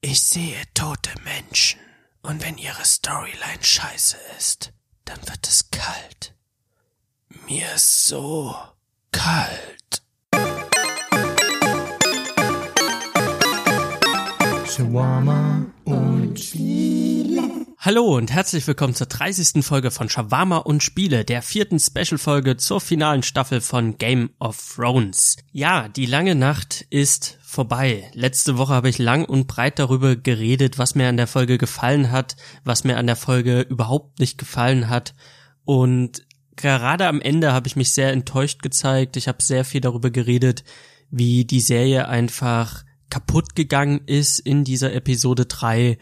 Ich sehe tote Menschen. Und wenn ihre Storyline scheiße ist, dann wird es kalt. Mir ist so kalt. Shawarma und Spiele. Hallo und herzlich willkommen zur 30. Folge von Shawarma und Spiele, der vierten Special-Folge zur finalen Staffel von Game of Thrones. Ja, die lange Nacht ist vorbei. Letzte Woche habe ich lang und breit darüber geredet, was mir an der Folge gefallen hat, was mir an der Folge überhaupt nicht gefallen hat. Und gerade am Ende habe ich mich sehr enttäuscht gezeigt. Ich habe sehr viel darüber geredet, wie die Serie einfach kaputt gegangen ist in dieser Episode 3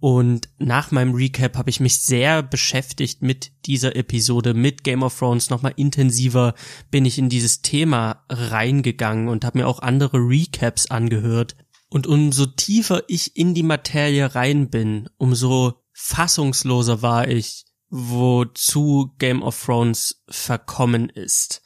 und nach meinem Recap habe ich mich sehr beschäftigt mit dieser Episode, mit Game of Thrones. Nochmal intensiver bin ich in dieses Thema reingegangen und habe mir auch andere Recaps angehört. Und umso tiefer ich in die Materie rein bin, umso fassungsloser war ich, wozu Game of Thrones verkommen ist.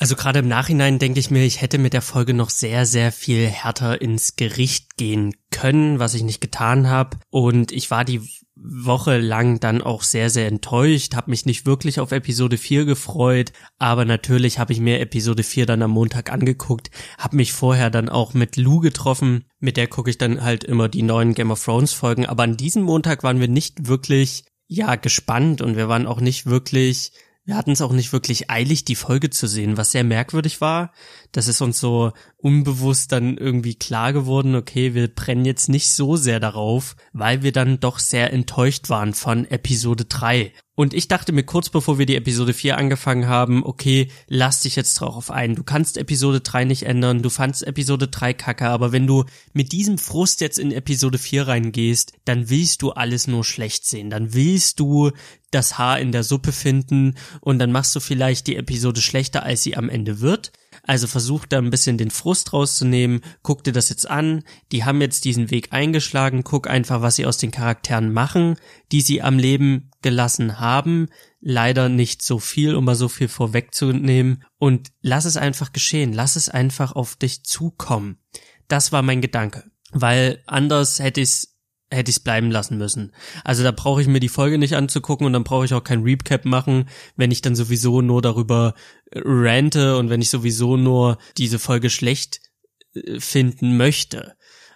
Also gerade im Nachhinein denke ich mir, ich hätte mit der Folge noch sehr, sehr viel härter ins Gericht gehen können, was ich nicht getan habe. Und ich war die Woche lang dann auch sehr, sehr enttäuscht, habe mich nicht wirklich auf Episode 4 gefreut, aber natürlich habe ich mir Episode 4 dann am Montag angeguckt, habe mich vorher dann auch mit Lou getroffen, mit der gucke ich dann halt immer die neuen Game of Thrones Folgen, aber an diesem Montag waren wir nicht wirklich, ja, gespannt und wir waren auch nicht wirklich wir hatten es auch nicht wirklich eilig, die Folge zu sehen, was sehr merkwürdig war. Das ist uns so unbewusst dann irgendwie klar geworden, okay, wir brennen jetzt nicht so sehr darauf, weil wir dann doch sehr enttäuscht waren von Episode 3. Und ich dachte mir kurz bevor wir die Episode 4 angefangen haben, okay, lass dich jetzt drauf ein. Du kannst Episode 3 nicht ändern, du fandst Episode 3 kacke, aber wenn du mit diesem Frust jetzt in Episode 4 reingehst, dann willst du alles nur schlecht sehen. Dann willst du das Haar in der Suppe finden und dann machst du vielleicht die Episode schlechter, als sie am Ende wird. Also versuch da ein bisschen den Frust rauszunehmen, guck dir das jetzt an, die haben jetzt diesen Weg eingeschlagen, guck einfach, was sie aus den Charakteren machen, die sie am Leben gelassen haben. Leider nicht so viel, um mal so viel vorwegzunehmen. Und lass es einfach geschehen, lass es einfach auf dich zukommen. Das war mein Gedanke. Weil anders hätte ich es hätte ich es bleiben lassen müssen. Also da brauche ich mir die Folge nicht anzugucken und dann brauche ich auch kein Recap machen, wenn ich dann sowieso nur darüber äh, rante und wenn ich sowieso nur diese Folge schlecht äh, finden möchte.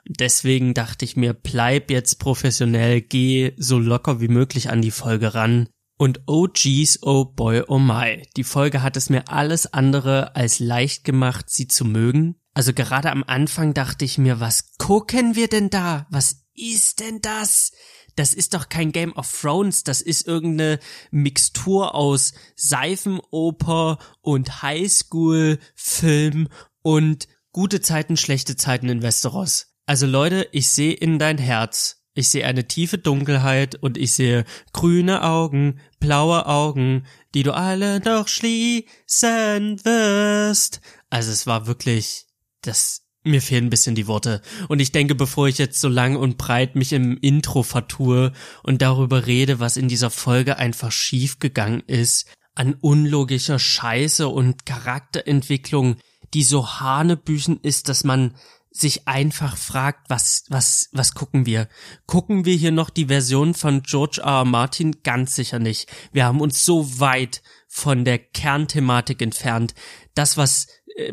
Deswegen dachte ich mir, bleib jetzt professionell, geh so locker wie möglich an die Folge ran. Und oh geez, oh boy, oh my. Die Folge hat es mir alles andere als leicht gemacht, sie zu mögen. Also gerade am Anfang dachte ich mir, was gucken wir denn da? Was ist denn das? Das ist doch kein Game of Thrones, das ist irgendeine Mixtur aus Seifenoper und Highschool-Film und gute Zeiten, schlechte Zeiten in Westeros. Also Leute, ich sehe in dein Herz. Ich sehe eine tiefe Dunkelheit und ich sehe grüne Augen, blaue Augen, die du alle noch schließen wirst. Also es war wirklich, das mir fehlen ein bisschen die Worte. Und ich denke, bevor ich jetzt so lang und breit mich im Intro vertue und darüber rede, was in dieser Folge einfach schiefgegangen ist, an unlogischer Scheiße und Charakterentwicklung, die so hanebüchen ist, dass man sich einfach fragt, was, was, was gucken wir? Gucken wir hier noch die Version von George R. R. Martin? Ganz sicher nicht. Wir haben uns so weit von der Kernthematik entfernt. Das, was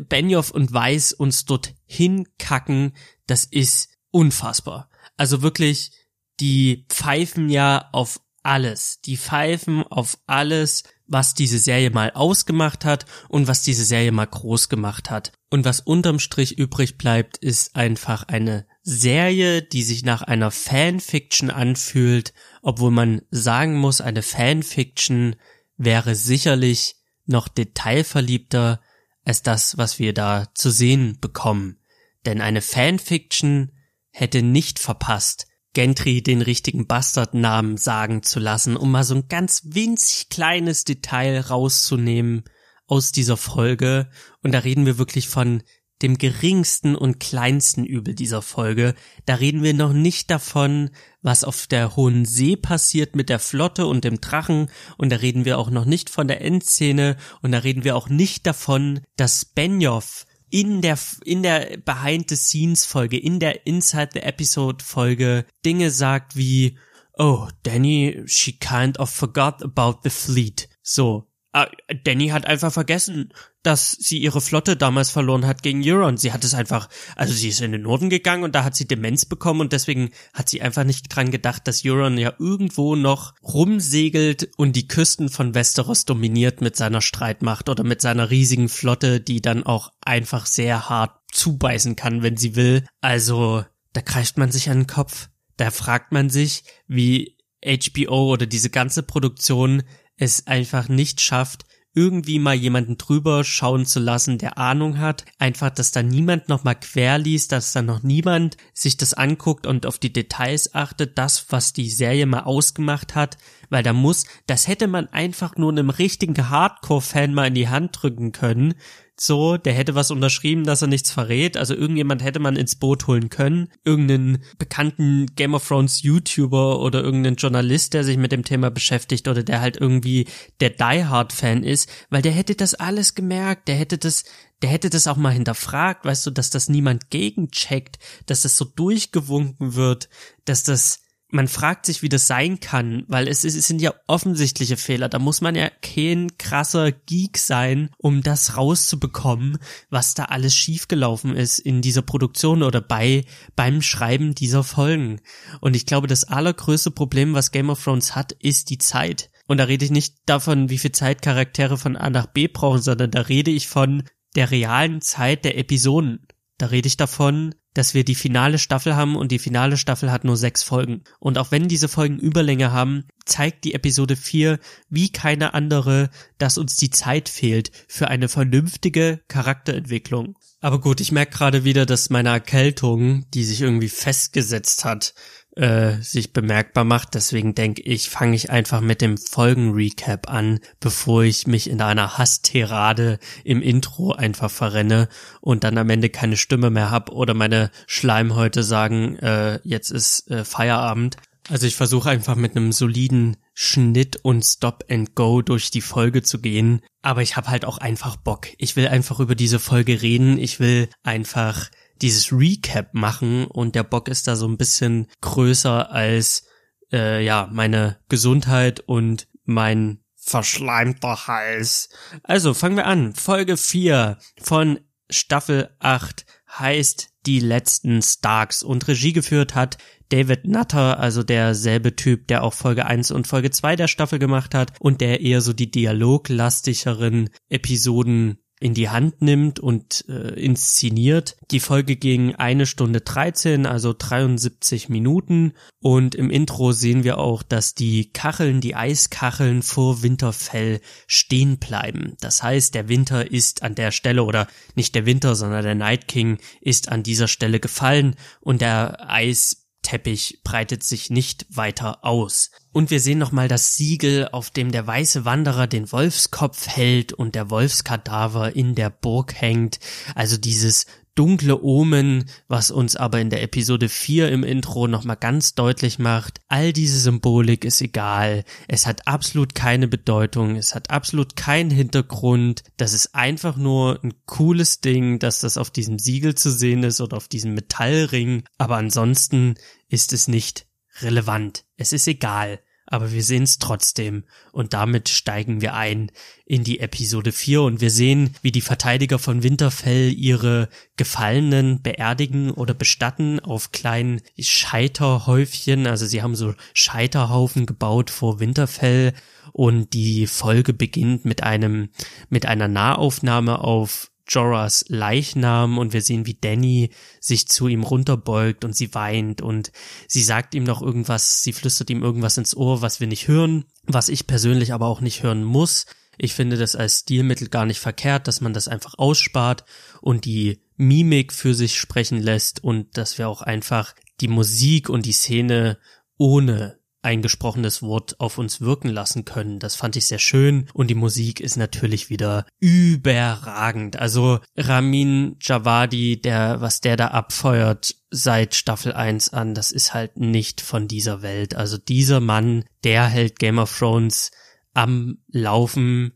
Benioff und Weiss uns dort hinkacken, das ist unfassbar. Also wirklich, die pfeifen ja auf alles. Die pfeifen auf alles, was diese Serie mal ausgemacht hat und was diese Serie mal groß gemacht hat. Und was unterm Strich übrig bleibt, ist einfach eine Serie, die sich nach einer Fanfiction anfühlt, obwohl man sagen muss, eine Fanfiction wäre sicherlich noch detailverliebter als das, was wir da zu sehen bekommen. Denn eine Fanfiction hätte nicht verpasst, Gentry den richtigen Bastardnamen sagen zu lassen, um mal so ein ganz winzig kleines Detail rauszunehmen aus dieser Folge. Und da reden wir wirklich von dem geringsten und kleinsten Übel dieser Folge. Da reden wir noch nicht davon, was auf der Hohen See passiert mit der Flotte und dem Drachen. Und da reden wir auch noch nicht von der Endszene. Und da reden wir auch nicht davon, dass Benioff in der, in der Behind the Scenes Folge, in der Inside the Episode Folge Dinge sagt wie, oh, Danny, she kind of forgot about the fleet. So, Ah, Danny hat einfach vergessen, dass sie ihre Flotte damals verloren hat gegen Euron. Sie hat es einfach, also sie ist in den Norden gegangen und da hat sie Demenz bekommen und deswegen hat sie einfach nicht dran gedacht, dass Euron ja irgendwo noch rumsegelt und die Küsten von Westeros dominiert mit seiner Streitmacht oder mit seiner riesigen Flotte, die dann auch einfach sehr hart zubeißen kann, wenn sie will. Also, da kreischt man sich an den Kopf. Da fragt man sich, wie HBO oder diese ganze Produktion es einfach nicht schafft, irgendwie mal jemanden drüber schauen zu lassen, der Ahnung hat. Einfach, dass da niemand nochmal quer liest, dass da noch niemand sich das anguckt und auf die Details achtet, das, was die Serie mal ausgemacht hat, weil da muss, das hätte man einfach nur einem richtigen Hardcore-Fan mal in die Hand drücken können, so, der hätte was unterschrieben, dass er nichts verrät. Also irgendjemand hätte man ins Boot holen können. Irgendeinen bekannten Game of Thrones YouTuber oder irgendeinen Journalist, der sich mit dem Thema beschäftigt oder der halt irgendwie der Die Hard Fan ist, weil der hätte das alles gemerkt. Der hätte das, der hätte das auch mal hinterfragt, weißt du, dass das niemand gegencheckt, dass das so durchgewunken wird, dass das man fragt sich, wie das sein kann, weil es, es sind ja offensichtliche Fehler. Da muss man ja kein krasser Geek sein, um das rauszubekommen, was da alles schiefgelaufen ist in dieser Produktion oder bei, beim Schreiben dieser Folgen. Und ich glaube, das allergrößte Problem, was Game of Thrones hat, ist die Zeit. Und da rede ich nicht davon, wie viel Zeit Charaktere von A nach B brauchen, sondern da rede ich von der realen Zeit der Episoden. Da rede ich davon, dass wir die finale Staffel haben und die finale Staffel hat nur sechs Folgen. Und auch wenn diese Folgen Überlänge haben, zeigt die Episode 4 wie keine andere, dass uns die Zeit fehlt für eine vernünftige Charakterentwicklung. Aber gut, ich merke gerade wieder, dass meine Erkältung, die sich irgendwie festgesetzt hat, äh, sich bemerkbar macht. Deswegen denke ich, fange ich einfach mit dem Folgenrecap an, bevor ich mich in einer Hasstirade im Intro einfach verrenne und dann am Ende keine Stimme mehr hab oder meine Schleimhäute sagen, äh, jetzt ist äh, Feierabend. Also ich versuche einfach mit einem soliden Schnitt und Stop and Go durch die Folge zu gehen, aber ich habe halt auch einfach Bock. Ich will einfach über diese Folge reden, ich will einfach dieses Recap machen und der Bock ist da so ein bisschen größer als äh, ja meine Gesundheit und mein verschleimter Hals. Also fangen wir an. Folge 4 von Staffel 8 heißt Die letzten Starks und Regie geführt hat David Nutter, also derselbe Typ, der auch Folge 1 und Folge 2 der Staffel gemacht hat und der eher so die dialoglastigeren Episoden in die Hand nimmt und äh, inszeniert. Die Folge ging eine Stunde 13, also 73 Minuten. Und im Intro sehen wir auch, dass die Kacheln, die Eiskacheln vor Winterfell stehen bleiben. Das heißt, der Winter ist an der Stelle oder nicht der Winter, sondern der Night King ist an dieser Stelle gefallen und der Eis Teppich breitet sich nicht weiter aus. Und wir sehen nochmal das Siegel, auf dem der weiße Wanderer den Wolfskopf hält und der Wolfskadaver in der Burg hängt. Also dieses dunkle Omen, was uns aber in der Episode 4 im Intro nochmal ganz deutlich macht, all diese Symbolik ist egal, es hat absolut keine Bedeutung, es hat absolut keinen Hintergrund, das ist einfach nur ein cooles Ding, dass das auf diesem Siegel zu sehen ist oder auf diesem Metallring, aber ansonsten ist es nicht relevant, es ist egal aber wir sehen es trotzdem. Und damit steigen wir ein in die Episode 4 und wir sehen, wie die Verteidiger von Winterfell ihre Gefallenen beerdigen oder bestatten auf kleinen Scheiterhäufchen, also sie haben so Scheiterhaufen gebaut vor Winterfell und die Folge beginnt mit einem mit einer Nahaufnahme auf Jorahs Leichnam und wir sehen, wie Danny sich zu ihm runterbeugt und sie weint und sie sagt ihm noch irgendwas, sie flüstert ihm irgendwas ins Ohr, was wir nicht hören, was ich persönlich aber auch nicht hören muss. Ich finde das als Stilmittel gar nicht verkehrt, dass man das einfach ausspart und die Mimik für sich sprechen lässt und dass wir auch einfach die Musik und die Szene ohne ein gesprochenes Wort auf uns wirken lassen können. Das fand ich sehr schön und die Musik ist natürlich wieder überragend. Also Ramin Javadi, der, was der da abfeuert seit Staffel 1 an, das ist halt nicht von dieser Welt. Also dieser Mann, der hält Game of Thrones am Laufen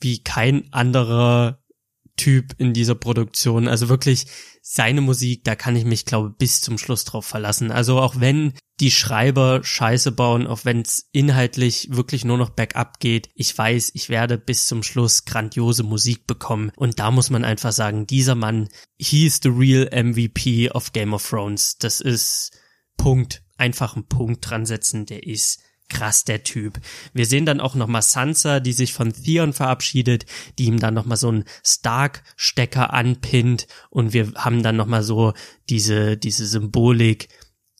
wie kein anderer Typ in dieser Produktion. Also wirklich seine Musik, da kann ich mich, glaube bis zum Schluss drauf verlassen. Also auch wenn die Schreiber Scheiße bauen, auch wenn es inhaltlich wirklich nur noch Backup geht, ich weiß, ich werde bis zum Schluss grandiose Musik bekommen. Und da muss man einfach sagen, dieser Mann, he is the real MVP of Game of Thrones. Das ist Punkt. Einfach einen Punkt dran setzen, der ist krass der Typ. Wir sehen dann auch nochmal Sansa, die sich von Theon verabschiedet, die ihm dann nochmal so einen Stark-Stecker anpinnt und wir haben dann nochmal so diese, diese Symbolik,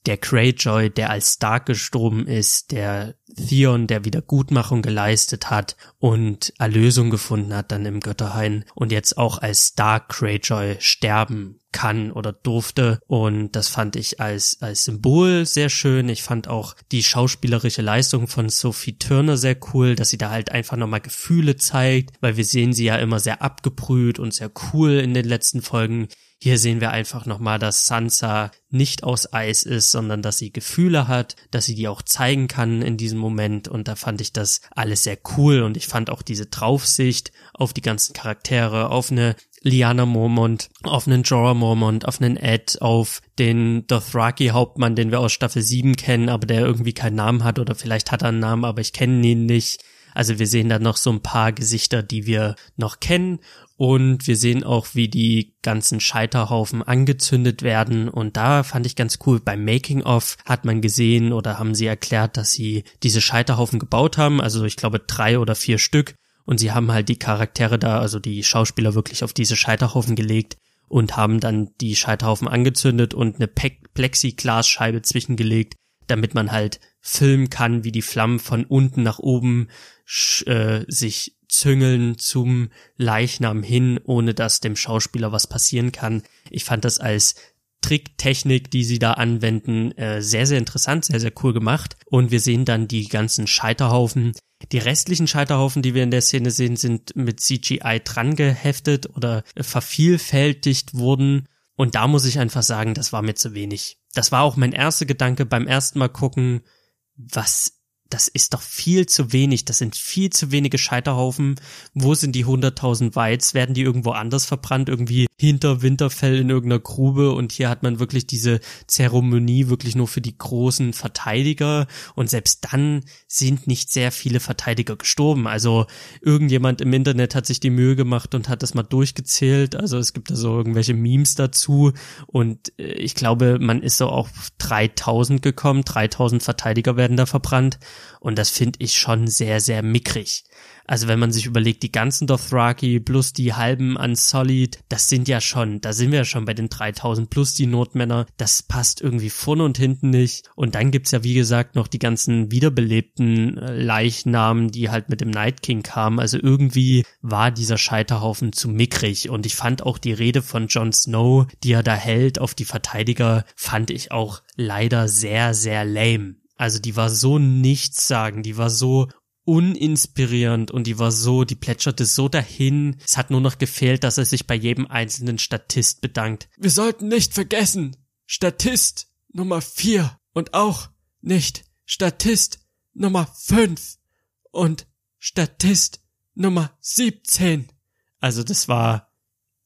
der Greyjoy, der als Stark gestorben ist, der Theon, der Wiedergutmachung geleistet hat und Erlösung gefunden hat dann im Götterhain und jetzt auch als Stark Greyjoy sterben kann oder durfte und das fand ich als als Symbol sehr schön. Ich fand auch die schauspielerische Leistung von Sophie Turner sehr cool, dass sie da halt einfach nochmal Gefühle zeigt, weil wir sehen sie ja immer sehr abgebrüht und sehr cool in den letzten Folgen. Hier sehen wir einfach nochmal, dass Sansa nicht aus Eis ist, sondern dass sie Gefühle hat, dass sie die auch zeigen kann in diesem Moment. Und da fand ich das alles sehr cool. Und ich fand auch diese Draufsicht auf die ganzen Charaktere, auf eine Liana Mormont, auf einen Jorah Mormont, auf einen Ed, auf den Dothraki-Hauptmann, den wir aus Staffel 7 kennen, aber der irgendwie keinen Namen hat oder vielleicht hat er einen Namen, aber ich kenne ihn nicht. Also wir sehen da noch so ein paar Gesichter, die wir noch kennen und wir sehen auch, wie die ganzen Scheiterhaufen angezündet werden. Und da fand ich ganz cool, beim Making of hat man gesehen oder haben sie erklärt, dass sie diese Scheiterhaufen gebaut haben. Also ich glaube drei oder vier Stück. Und sie haben halt die Charaktere da, also die Schauspieler wirklich auf diese Scheiterhaufen gelegt und haben dann die Scheiterhaufen angezündet und eine Plexiglasscheibe zwischengelegt, damit man halt filmen kann, wie die Flammen von unten nach oben äh, sich züngeln zum Leichnam hin, ohne dass dem Schauspieler was passieren kann. Ich fand das als Tricktechnik, die sie da anwenden, äh, sehr, sehr interessant, sehr, sehr cool gemacht. Und wir sehen dann die ganzen Scheiterhaufen. Die restlichen Scheiterhaufen, die wir in der Szene sehen, sind mit CGI dran geheftet oder vervielfältigt wurden. Und da muss ich einfach sagen, das war mir zu wenig. Das war auch mein erster Gedanke beim ersten Mal gucken, was das ist doch viel zu wenig. Das sind viel zu wenige Scheiterhaufen. Wo sind die 100.000 Weiz? Werden die irgendwo anders verbrannt? Irgendwie hinter Winterfell in irgendeiner Grube? Und hier hat man wirklich diese Zeremonie wirklich nur für die großen Verteidiger. Und selbst dann sind nicht sehr viele Verteidiger gestorben. Also irgendjemand im Internet hat sich die Mühe gemacht und hat das mal durchgezählt. Also es gibt da so irgendwelche Memes dazu. Und äh, ich glaube, man ist so auf 3000 gekommen. 3000 Verteidiger werden da verbrannt. Und das finde ich schon sehr, sehr mickrig. Also wenn man sich überlegt, die ganzen Dothraki plus die halben Unsullied, das sind ja schon, da sind wir ja schon bei den 3000 plus die Notmänner. Das passt irgendwie vorne und hinten nicht. Und dann gibt's ja wie gesagt noch die ganzen wiederbelebten äh, Leichnamen, die halt mit dem Night King kamen. Also irgendwie war dieser Scheiterhaufen zu mickrig. Und ich fand auch die Rede von Jon Snow, die er da hält auf die Verteidiger, fand ich auch leider sehr, sehr lame. Also die war so nichts sagen, die war so uninspirierend und die war so, die plätscherte so dahin. Es hat nur noch gefehlt, dass er sich bei jedem einzelnen Statist bedankt. Wir sollten nicht vergessen, Statist Nummer vier und auch nicht Statist Nummer fünf und Statist Nummer 17. Also das war,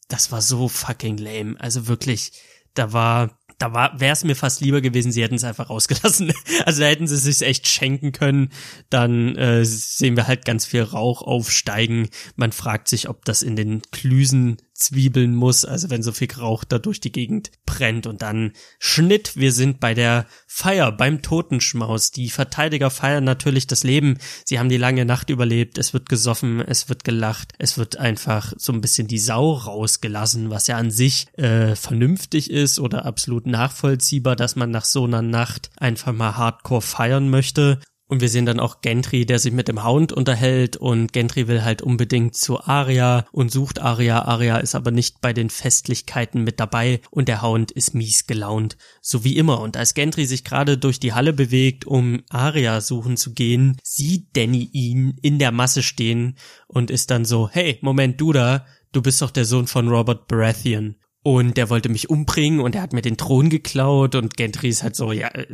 das war so fucking lame. Also wirklich, da war, da wäre es mir fast lieber gewesen, sie hätten es einfach rausgelassen. Also da hätten sie es sich echt schenken können. Dann äh, sehen wir halt ganz viel Rauch aufsteigen. Man fragt sich, ob das in den Klüsen zwiebeln muss, also wenn so viel Rauch da durch die Gegend brennt und dann Schnitt, wir sind bei der Feier, beim Totenschmaus. Die Verteidiger feiern natürlich das Leben. Sie haben die lange Nacht überlebt, es wird gesoffen, es wird gelacht, es wird einfach so ein bisschen die Sau rausgelassen, was ja an sich äh, vernünftig ist oder absolut nachvollziehbar, dass man nach so einer Nacht einfach mal hardcore feiern möchte. Und wir sehen dann auch Gentry, der sich mit dem Hound unterhält und Gentry will halt unbedingt zu Aria und sucht Aria. Aria ist aber nicht bei den Festlichkeiten mit dabei und der Hound ist mies gelaunt, so wie immer. Und als Gentry sich gerade durch die Halle bewegt, um Aria suchen zu gehen, sieht Danny ihn in der Masse stehen und ist dann so, hey, Moment, du da, du bist doch der Sohn von Robert Baratheon. Und der wollte mich umbringen und er hat mir den Thron geklaut und Gendry ist halt so, ja, äh,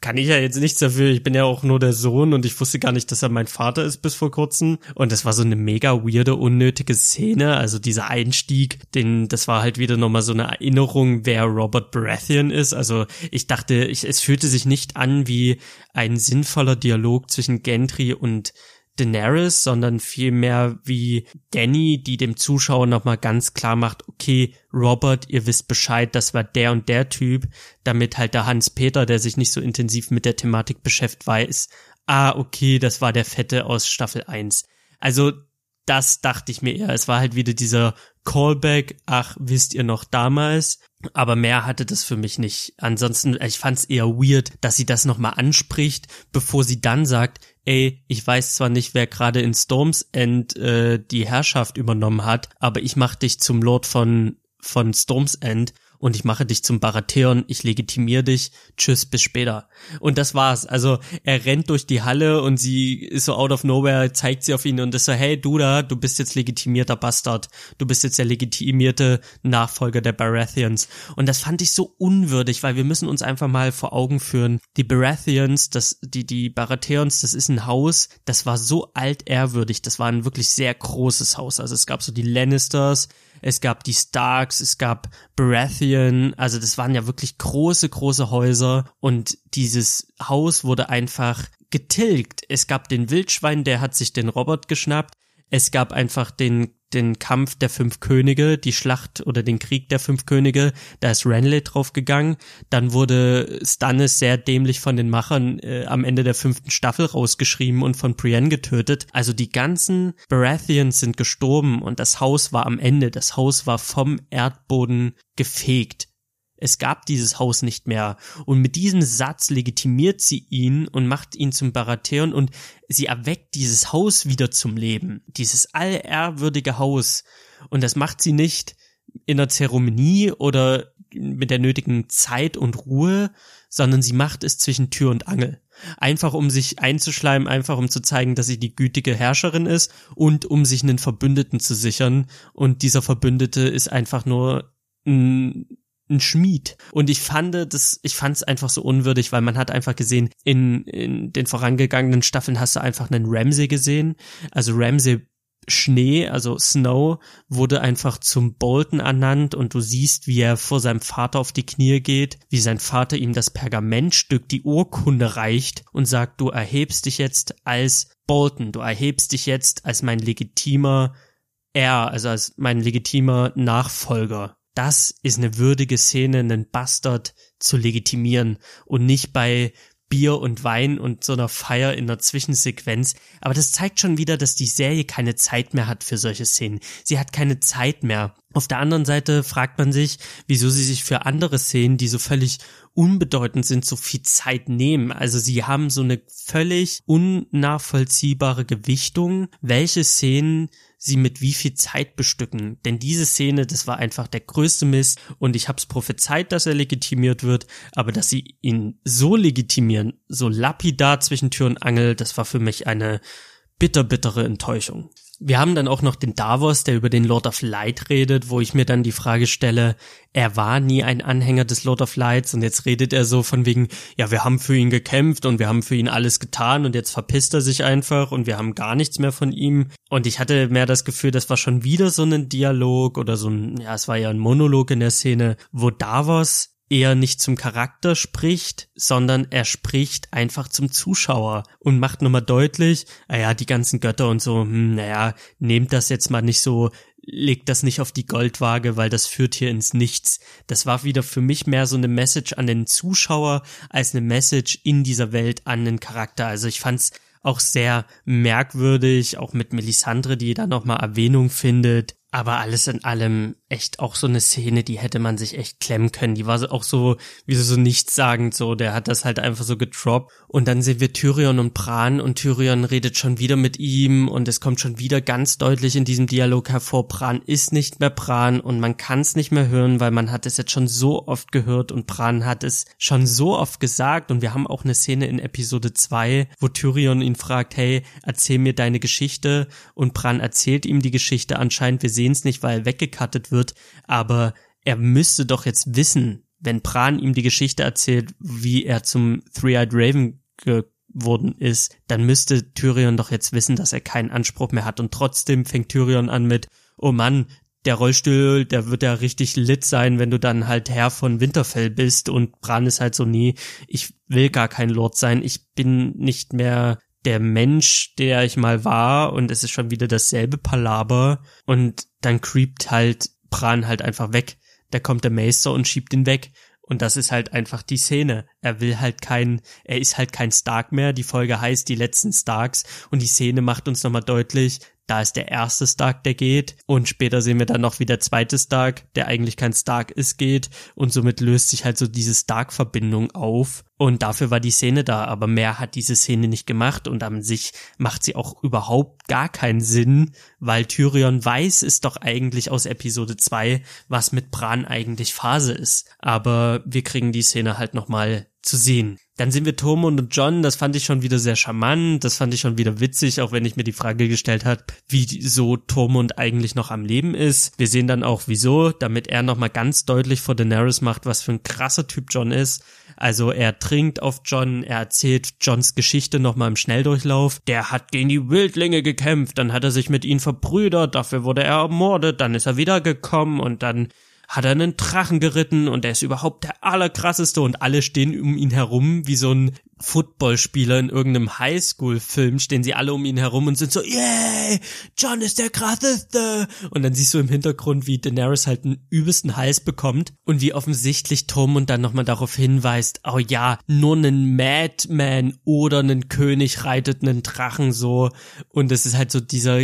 kann ich ja jetzt nichts dafür, ich bin ja auch nur der Sohn und ich wusste gar nicht, dass er mein Vater ist bis vor kurzem. Und das war so eine mega weirde, unnötige Szene, also dieser Einstieg, den, das war halt wieder nochmal so eine Erinnerung, wer Robert Baratheon ist, also ich dachte, ich, es fühlte sich nicht an wie ein sinnvoller Dialog zwischen Gendry und Daenerys, sondern vielmehr wie Danny, die dem Zuschauer nochmal ganz klar macht, okay, Robert, ihr wisst Bescheid, das war der und der Typ, damit halt der Hans-Peter, der sich nicht so intensiv mit der Thematik beschäftigt, weiß, ah, okay, das war der Fette aus Staffel 1. Also, das dachte ich mir eher. Es war halt wieder dieser Callback, ach, wisst ihr noch damals? Aber mehr hatte das für mich nicht. Ansonsten, ich fand es eher weird, dass sie das nochmal anspricht, bevor sie dann sagt, ey, ich weiß zwar nicht, wer gerade in Storms End äh, die Herrschaft übernommen hat, aber ich mach dich zum Lord von von Storms End und ich mache dich zum Baratheon, ich legitimiere dich, tschüss, bis später. Und das war's. Also er rennt durch die Halle und sie ist so out of nowhere, zeigt sie auf ihn und ist so, hey du da, du bist jetzt legitimierter Bastard, du bist jetzt der legitimierte Nachfolger der Baratheons. Und das fand ich so unwürdig, weil wir müssen uns einfach mal vor Augen führen, die Baratheons, das, die, die Baratheons, das ist ein Haus, das war so altehrwürdig, das war ein wirklich sehr großes Haus. Also es gab so die Lannisters, es gab die Starks, es gab Baratheon, also das waren ja wirklich große, große Häuser und dieses Haus wurde einfach getilgt. Es gab den Wildschwein, der hat sich den Robert geschnappt. Es gab einfach den den Kampf der fünf Könige, die Schlacht oder den Krieg der fünf Könige, da ist Renly draufgegangen. Dann wurde Stannis sehr dämlich von den Machern äh, am Ende der fünften Staffel rausgeschrieben und von Brienne getötet. Also die ganzen Baratheons sind gestorben und das Haus war am Ende. Das Haus war vom Erdboden gefegt. Es gab dieses Haus nicht mehr. Und mit diesem Satz legitimiert sie ihn und macht ihn zum Baratheon und sie erweckt dieses Haus wieder zum Leben. Dieses allehrwürdige Haus. Und das macht sie nicht in einer Zeremonie oder mit der nötigen Zeit und Ruhe, sondern sie macht es zwischen Tür und Angel. Einfach um sich einzuschleimen, einfach um zu zeigen, dass sie die gütige Herrscherin ist und um sich einen Verbündeten zu sichern. Und dieser Verbündete ist einfach nur ein ein Schmied. Und ich fand das, ich fand es einfach so unwürdig, weil man hat einfach gesehen, in, in den vorangegangenen Staffeln hast du einfach einen Ramsey gesehen. Also Ramsey Schnee, also Snow, wurde einfach zum Bolton ernannt und du siehst, wie er vor seinem Vater auf die Knie geht, wie sein Vater ihm das Pergamentstück, die Urkunde reicht und sagt, du erhebst dich jetzt als Bolton, du erhebst dich jetzt als mein legitimer er, also als mein legitimer Nachfolger das ist eine würdige Szene, einen Bastard zu legitimieren und nicht bei Bier und Wein und so einer Feier in einer Zwischensequenz. Aber das zeigt schon wieder, dass die Serie keine Zeit mehr hat für solche Szenen. Sie hat keine Zeit mehr. Auf der anderen Seite fragt man sich, wieso sie sich für andere Szenen, die so völlig unbedeutend sind, so viel Zeit nehmen. Also sie haben so eine völlig unnachvollziehbare Gewichtung, welche Szenen sie mit wie viel Zeit bestücken. Denn diese Szene, das war einfach der größte Mist und ich hab's prophezeit, dass er legitimiert wird, aber dass sie ihn so legitimieren, so lapidar zwischen Tür und Angel, das war für mich eine bitter, bittere Enttäuschung. Wir haben dann auch noch den Davos, der über den Lord of Light redet, wo ich mir dann die Frage stelle, er war nie ein Anhänger des Lord of Lights und jetzt redet er so von wegen, ja, wir haben für ihn gekämpft und wir haben für ihn alles getan und jetzt verpisst er sich einfach und wir haben gar nichts mehr von ihm. Und ich hatte mehr das Gefühl, das war schon wieder so ein Dialog oder so ein, ja, es war ja ein Monolog in der Szene, wo Davos eher nicht zum Charakter spricht, sondern er spricht einfach zum Zuschauer und macht nochmal deutlich, naja, die ganzen Götter und so, hm, naja, nehmt das jetzt mal nicht so, legt das nicht auf die Goldwaage, weil das führt hier ins Nichts. Das war wieder für mich mehr so eine Message an den Zuschauer als eine Message in dieser Welt an den Charakter. Also ich fand's auch sehr merkwürdig, auch mit Melisandre, die da nochmal Erwähnung findet. Aber alles in allem echt auch so eine Szene, die hätte man sich echt klemmen können. Die war auch so, wie so, so nichtssagend so. Der hat das halt einfach so gedroppt. Und dann sehen wir Tyrion und Bran und Tyrion redet schon wieder mit ihm und es kommt schon wieder ganz deutlich in diesem Dialog hervor, Bran ist nicht mehr Bran und man kann es nicht mehr hören, weil man hat es jetzt schon so oft gehört und Bran hat es schon so oft gesagt und wir haben auch eine Szene in Episode 2, wo Tyrion ihn fragt, hey, erzähl mir deine Geschichte und Bran erzählt ihm die Geschichte anscheinend, wir sehen es nicht, weil er weggekattet wird, aber er müsste doch jetzt wissen, wenn Bran ihm die Geschichte erzählt, wie er zum Three-Eyed Raven geworden ist, dann müsste Tyrion doch jetzt wissen, dass er keinen Anspruch mehr hat. Und trotzdem fängt Tyrion an mit, oh Mann, der Rollstuhl, der wird ja richtig lit sein, wenn du dann halt Herr von Winterfell bist und Bran ist halt so, nee, ich will gar kein Lord sein, ich bin nicht mehr der Mensch, der ich mal war und es ist schon wieder dasselbe Palaber und dann creept halt Bran halt einfach weg. Da kommt der Maester und schiebt ihn weg und das ist halt einfach die Szene. Er will halt kein, er ist halt kein Stark mehr. Die Folge heißt die letzten Starks und die Szene macht uns nochmal deutlich, da ist der erste Stark, der geht. Und später sehen wir dann noch, wie der zweite Stark, der eigentlich kein Stark ist, geht. Und somit löst sich halt so diese Stark-Verbindung auf. Und dafür war die Szene da. Aber mehr hat diese Szene nicht gemacht. Und an sich macht sie auch überhaupt gar keinen Sinn, weil Tyrion weiß es doch eigentlich aus Episode 2, was mit Bran eigentlich Phase ist. Aber wir kriegen die Szene halt nochmal zu sehen. Dann sind wir Tormund und John, das fand ich schon wieder sehr charmant, das fand ich schon wieder witzig, auch wenn ich mir die Frage gestellt habe, wieso Tormund eigentlich noch am Leben ist. Wir sehen dann auch wieso, damit er nochmal ganz deutlich vor Daenerys macht, was für ein krasser Typ John ist. Also er trinkt auf John, er erzählt Johns Geschichte nochmal im Schnelldurchlauf. Der hat gegen die Wildlinge gekämpft, dann hat er sich mit ihnen verbrüdert, dafür wurde er ermordet, dann ist er wiedergekommen und dann hat er einen Drachen geritten und er ist überhaupt der allerkrasseste und alle stehen um ihn herum wie so ein Footballspieler in irgendeinem Highschool-Film, stehen sie alle um ihn herum und sind so, yay, John ist der krasseste. Und dann siehst du im Hintergrund, wie Daenerys halt einen übelsten Hals bekommt und wie offensichtlich Tom und dann nochmal darauf hinweist, oh ja, nur einen Madman oder einen König reitet einen Drachen so. Und es ist halt so dieser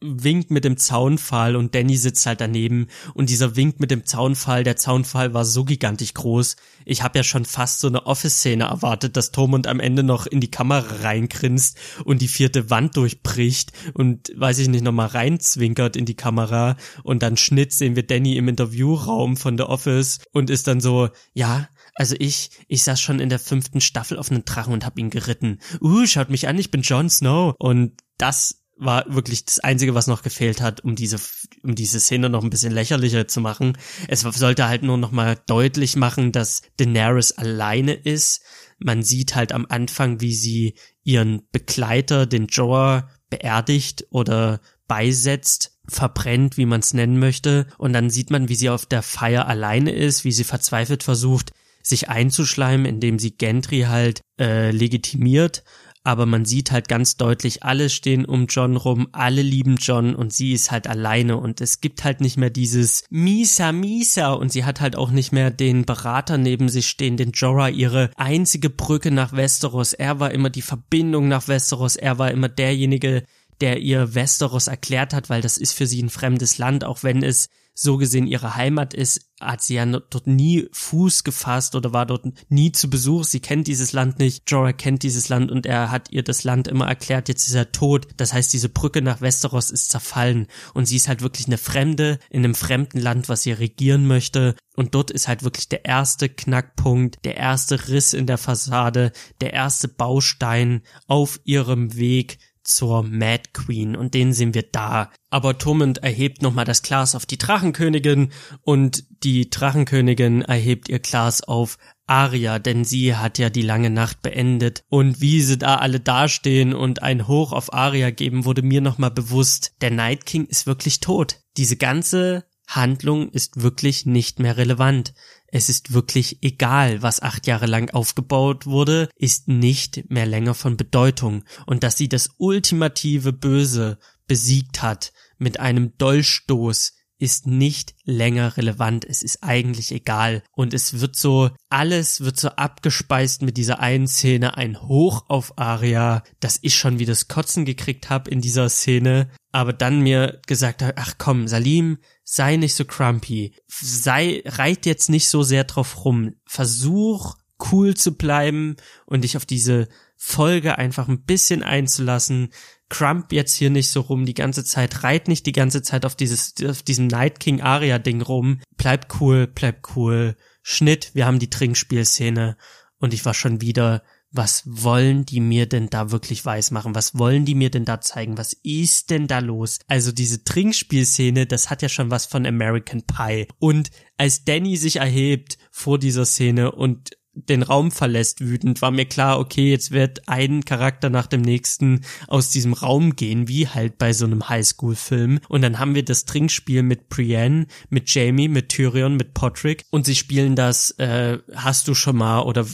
winkt mit dem Zaunpfahl und Danny sitzt halt daneben und dieser Wink mit dem Zaunpfahl, der Zaunpfahl war so gigantisch groß. Ich habe ja schon fast so eine Office-Szene erwartet, dass Tormund am Ende noch in die Kamera reingrinst und die vierte Wand durchbricht und weiß ich nicht nochmal reinzwinkert in die Kamera und dann Schnitt sehen wir Danny im Interviewraum von The Office und ist dann so, ja, also ich, ich saß schon in der fünften Staffel auf einem Drachen und hab ihn geritten. Uh, schaut mich an, ich bin Jon Snow. Und das war wirklich das Einzige, was noch gefehlt hat, um diese, um diese Szene noch ein bisschen lächerlicher zu machen. Es sollte halt nur noch mal deutlich machen, dass Daenerys alleine ist. Man sieht halt am Anfang, wie sie ihren Begleiter, den Jorah, beerdigt oder beisetzt, verbrennt, wie man es nennen möchte. Und dann sieht man, wie sie auf der Feier alleine ist, wie sie verzweifelt versucht, sich einzuschleimen, indem sie Gentry halt äh, legitimiert aber man sieht halt ganz deutlich, alle stehen um John rum, alle lieben John und sie ist halt alleine. Und es gibt halt nicht mehr dieses Misa Misa und sie hat halt auch nicht mehr den Berater neben sich stehen, den Jorah, ihre einzige Brücke nach Westeros. Er war immer die Verbindung nach Westeros, er war immer derjenige, der ihr Westeros erklärt hat, weil das ist für sie ein fremdes Land, auch wenn es so gesehen ihre Heimat ist, hat sie ja dort nie Fuß gefasst oder war dort nie zu Besuch. Sie kennt dieses Land nicht. Jorah kennt dieses Land und er hat ihr das Land immer erklärt. Jetzt ist er tot. Das heißt, diese Brücke nach Westeros ist zerfallen und sie ist halt wirklich eine Fremde in einem fremden Land, was sie regieren möchte. Und dort ist halt wirklich der erste Knackpunkt, der erste Riss in der Fassade, der erste Baustein auf ihrem Weg zur Mad Queen und den sehen wir da. Aber Tormund erhebt nochmal das Glas auf die Drachenkönigin und die Drachenkönigin erhebt ihr Glas auf Aria, denn sie hat ja die lange Nacht beendet. Und wie sie da alle dastehen und ein Hoch auf Aria geben, wurde mir nochmal bewusst, der Night King ist wirklich tot. Diese ganze Handlung ist wirklich nicht mehr relevant. Es ist wirklich egal, was acht Jahre lang aufgebaut wurde, ist nicht mehr länger von Bedeutung. Und dass sie das ultimative Böse besiegt hat mit einem Dolchstoß, ist nicht länger relevant. Es ist eigentlich egal. Und es wird so, alles wird so abgespeist mit dieser einen Szene, ein Hoch auf Aria, dass ich schon wie das Kotzen gekriegt habe in dieser Szene. Aber dann mir gesagt habe, ach komm, Salim, sei nicht so crumpy, sei, reit jetzt nicht so sehr drauf rum, versuch cool zu bleiben und dich auf diese Folge einfach ein bisschen einzulassen. Crump jetzt hier nicht so rum die ganze Zeit, reit nicht die ganze Zeit auf dieses, auf diesem Night King Aria Ding rum. Bleib cool, bleib cool. Schnitt, wir haben die Trinkspielszene und ich war schon wieder was wollen die mir denn da wirklich weismachen? Was wollen die mir denn da zeigen? Was ist denn da los? Also diese Trinkspielszene, das hat ja schon was von American Pie. Und als Danny sich erhebt vor dieser Szene und den Raum verlässt wütend, war mir klar, okay, jetzt wird ein Charakter nach dem nächsten aus diesem Raum gehen, wie halt bei so einem Highschool-Film. Und dann haben wir das Trinkspiel mit Brienne, mit Jamie, mit Tyrion, mit Podrick und sie spielen das, äh, hast du schon mal oder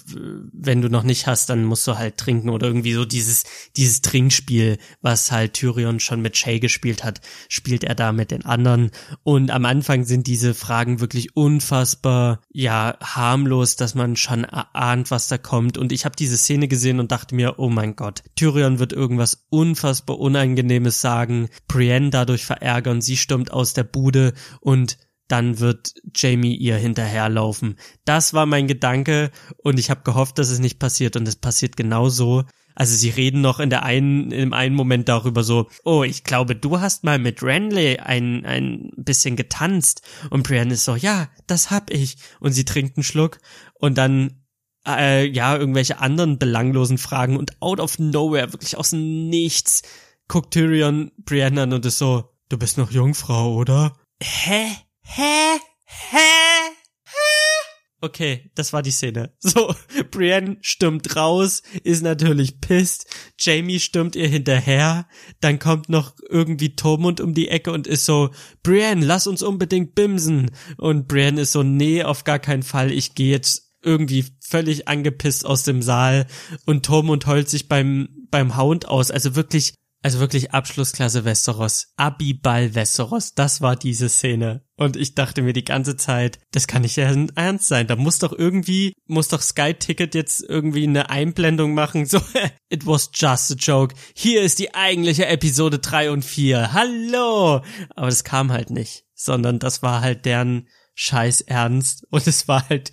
wenn du noch nicht hast, dann musst du halt trinken oder irgendwie so dieses, dieses Trinkspiel, was halt Tyrion schon mit Shay gespielt hat, spielt er da mit den anderen. Und am Anfang sind diese Fragen wirklich unfassbar, ja, harmlos, dass man schon ahnt, was da kommt. Und ich habe diese Szene gesehen und dachte mir, oh mein Gott, Tyrion wird irgendwas unfassbar Unangenehmes sagen, Brienne dadurch verärgern, sie stürmt aus der Bude und dann wird Jamie ihr hinterherlaufen. Das war mein Gedanke und ich habe gehofft, dass es nicht passiert und es passiert genauso. Also sie reden noch in der einen, im einen Moment darüber so, oh, ich glaube, du hast mal mit Renly ein, ein bisschen getanzt. Und Brienne ist so, ja, das hab ich. Und sie trinkt einen Schluck und dann äh, ja, irgendwelche anderen belanglosen Fragen und out of nowhere, wirklich aus dem Nichts, guckt Tyrion Brienne an und ist so, du bist noch Jungfrau, oder? Hä? Hä? Hä? Okay, das war die Szene. So, Brienne stürmt raus, ist natürlich pisst. Jamie stürmt ihr hinterher. Dann kommt noch irgendwie Tormund um die Ecke und ist so, Brienne, lass uns unbedingt bimsen. Und Brienne ist so, nee, auf gar keinen Fall. Ich gehe jetzt irgendwie völlig angepisst aus dem Saal und Tormund heult sich beim, beim Hound aus. Also wirklich, also wirklich Abschlussklasse Westeros. Abiball Westeros. Das war diese Szene. Und ich dachte mir die ganze Zeit, das kann nicht ernst sein. Da muss doch irgendwie, muss doch Sky Ticket jetzt irgendwie eine Einblendung machen. So, it was just a joke. Hier ist die eigentliche Episode 3 und 4. Hallo! Aber das kam halt nicht. Sondern das war halt deren scheiß ernst und es war halt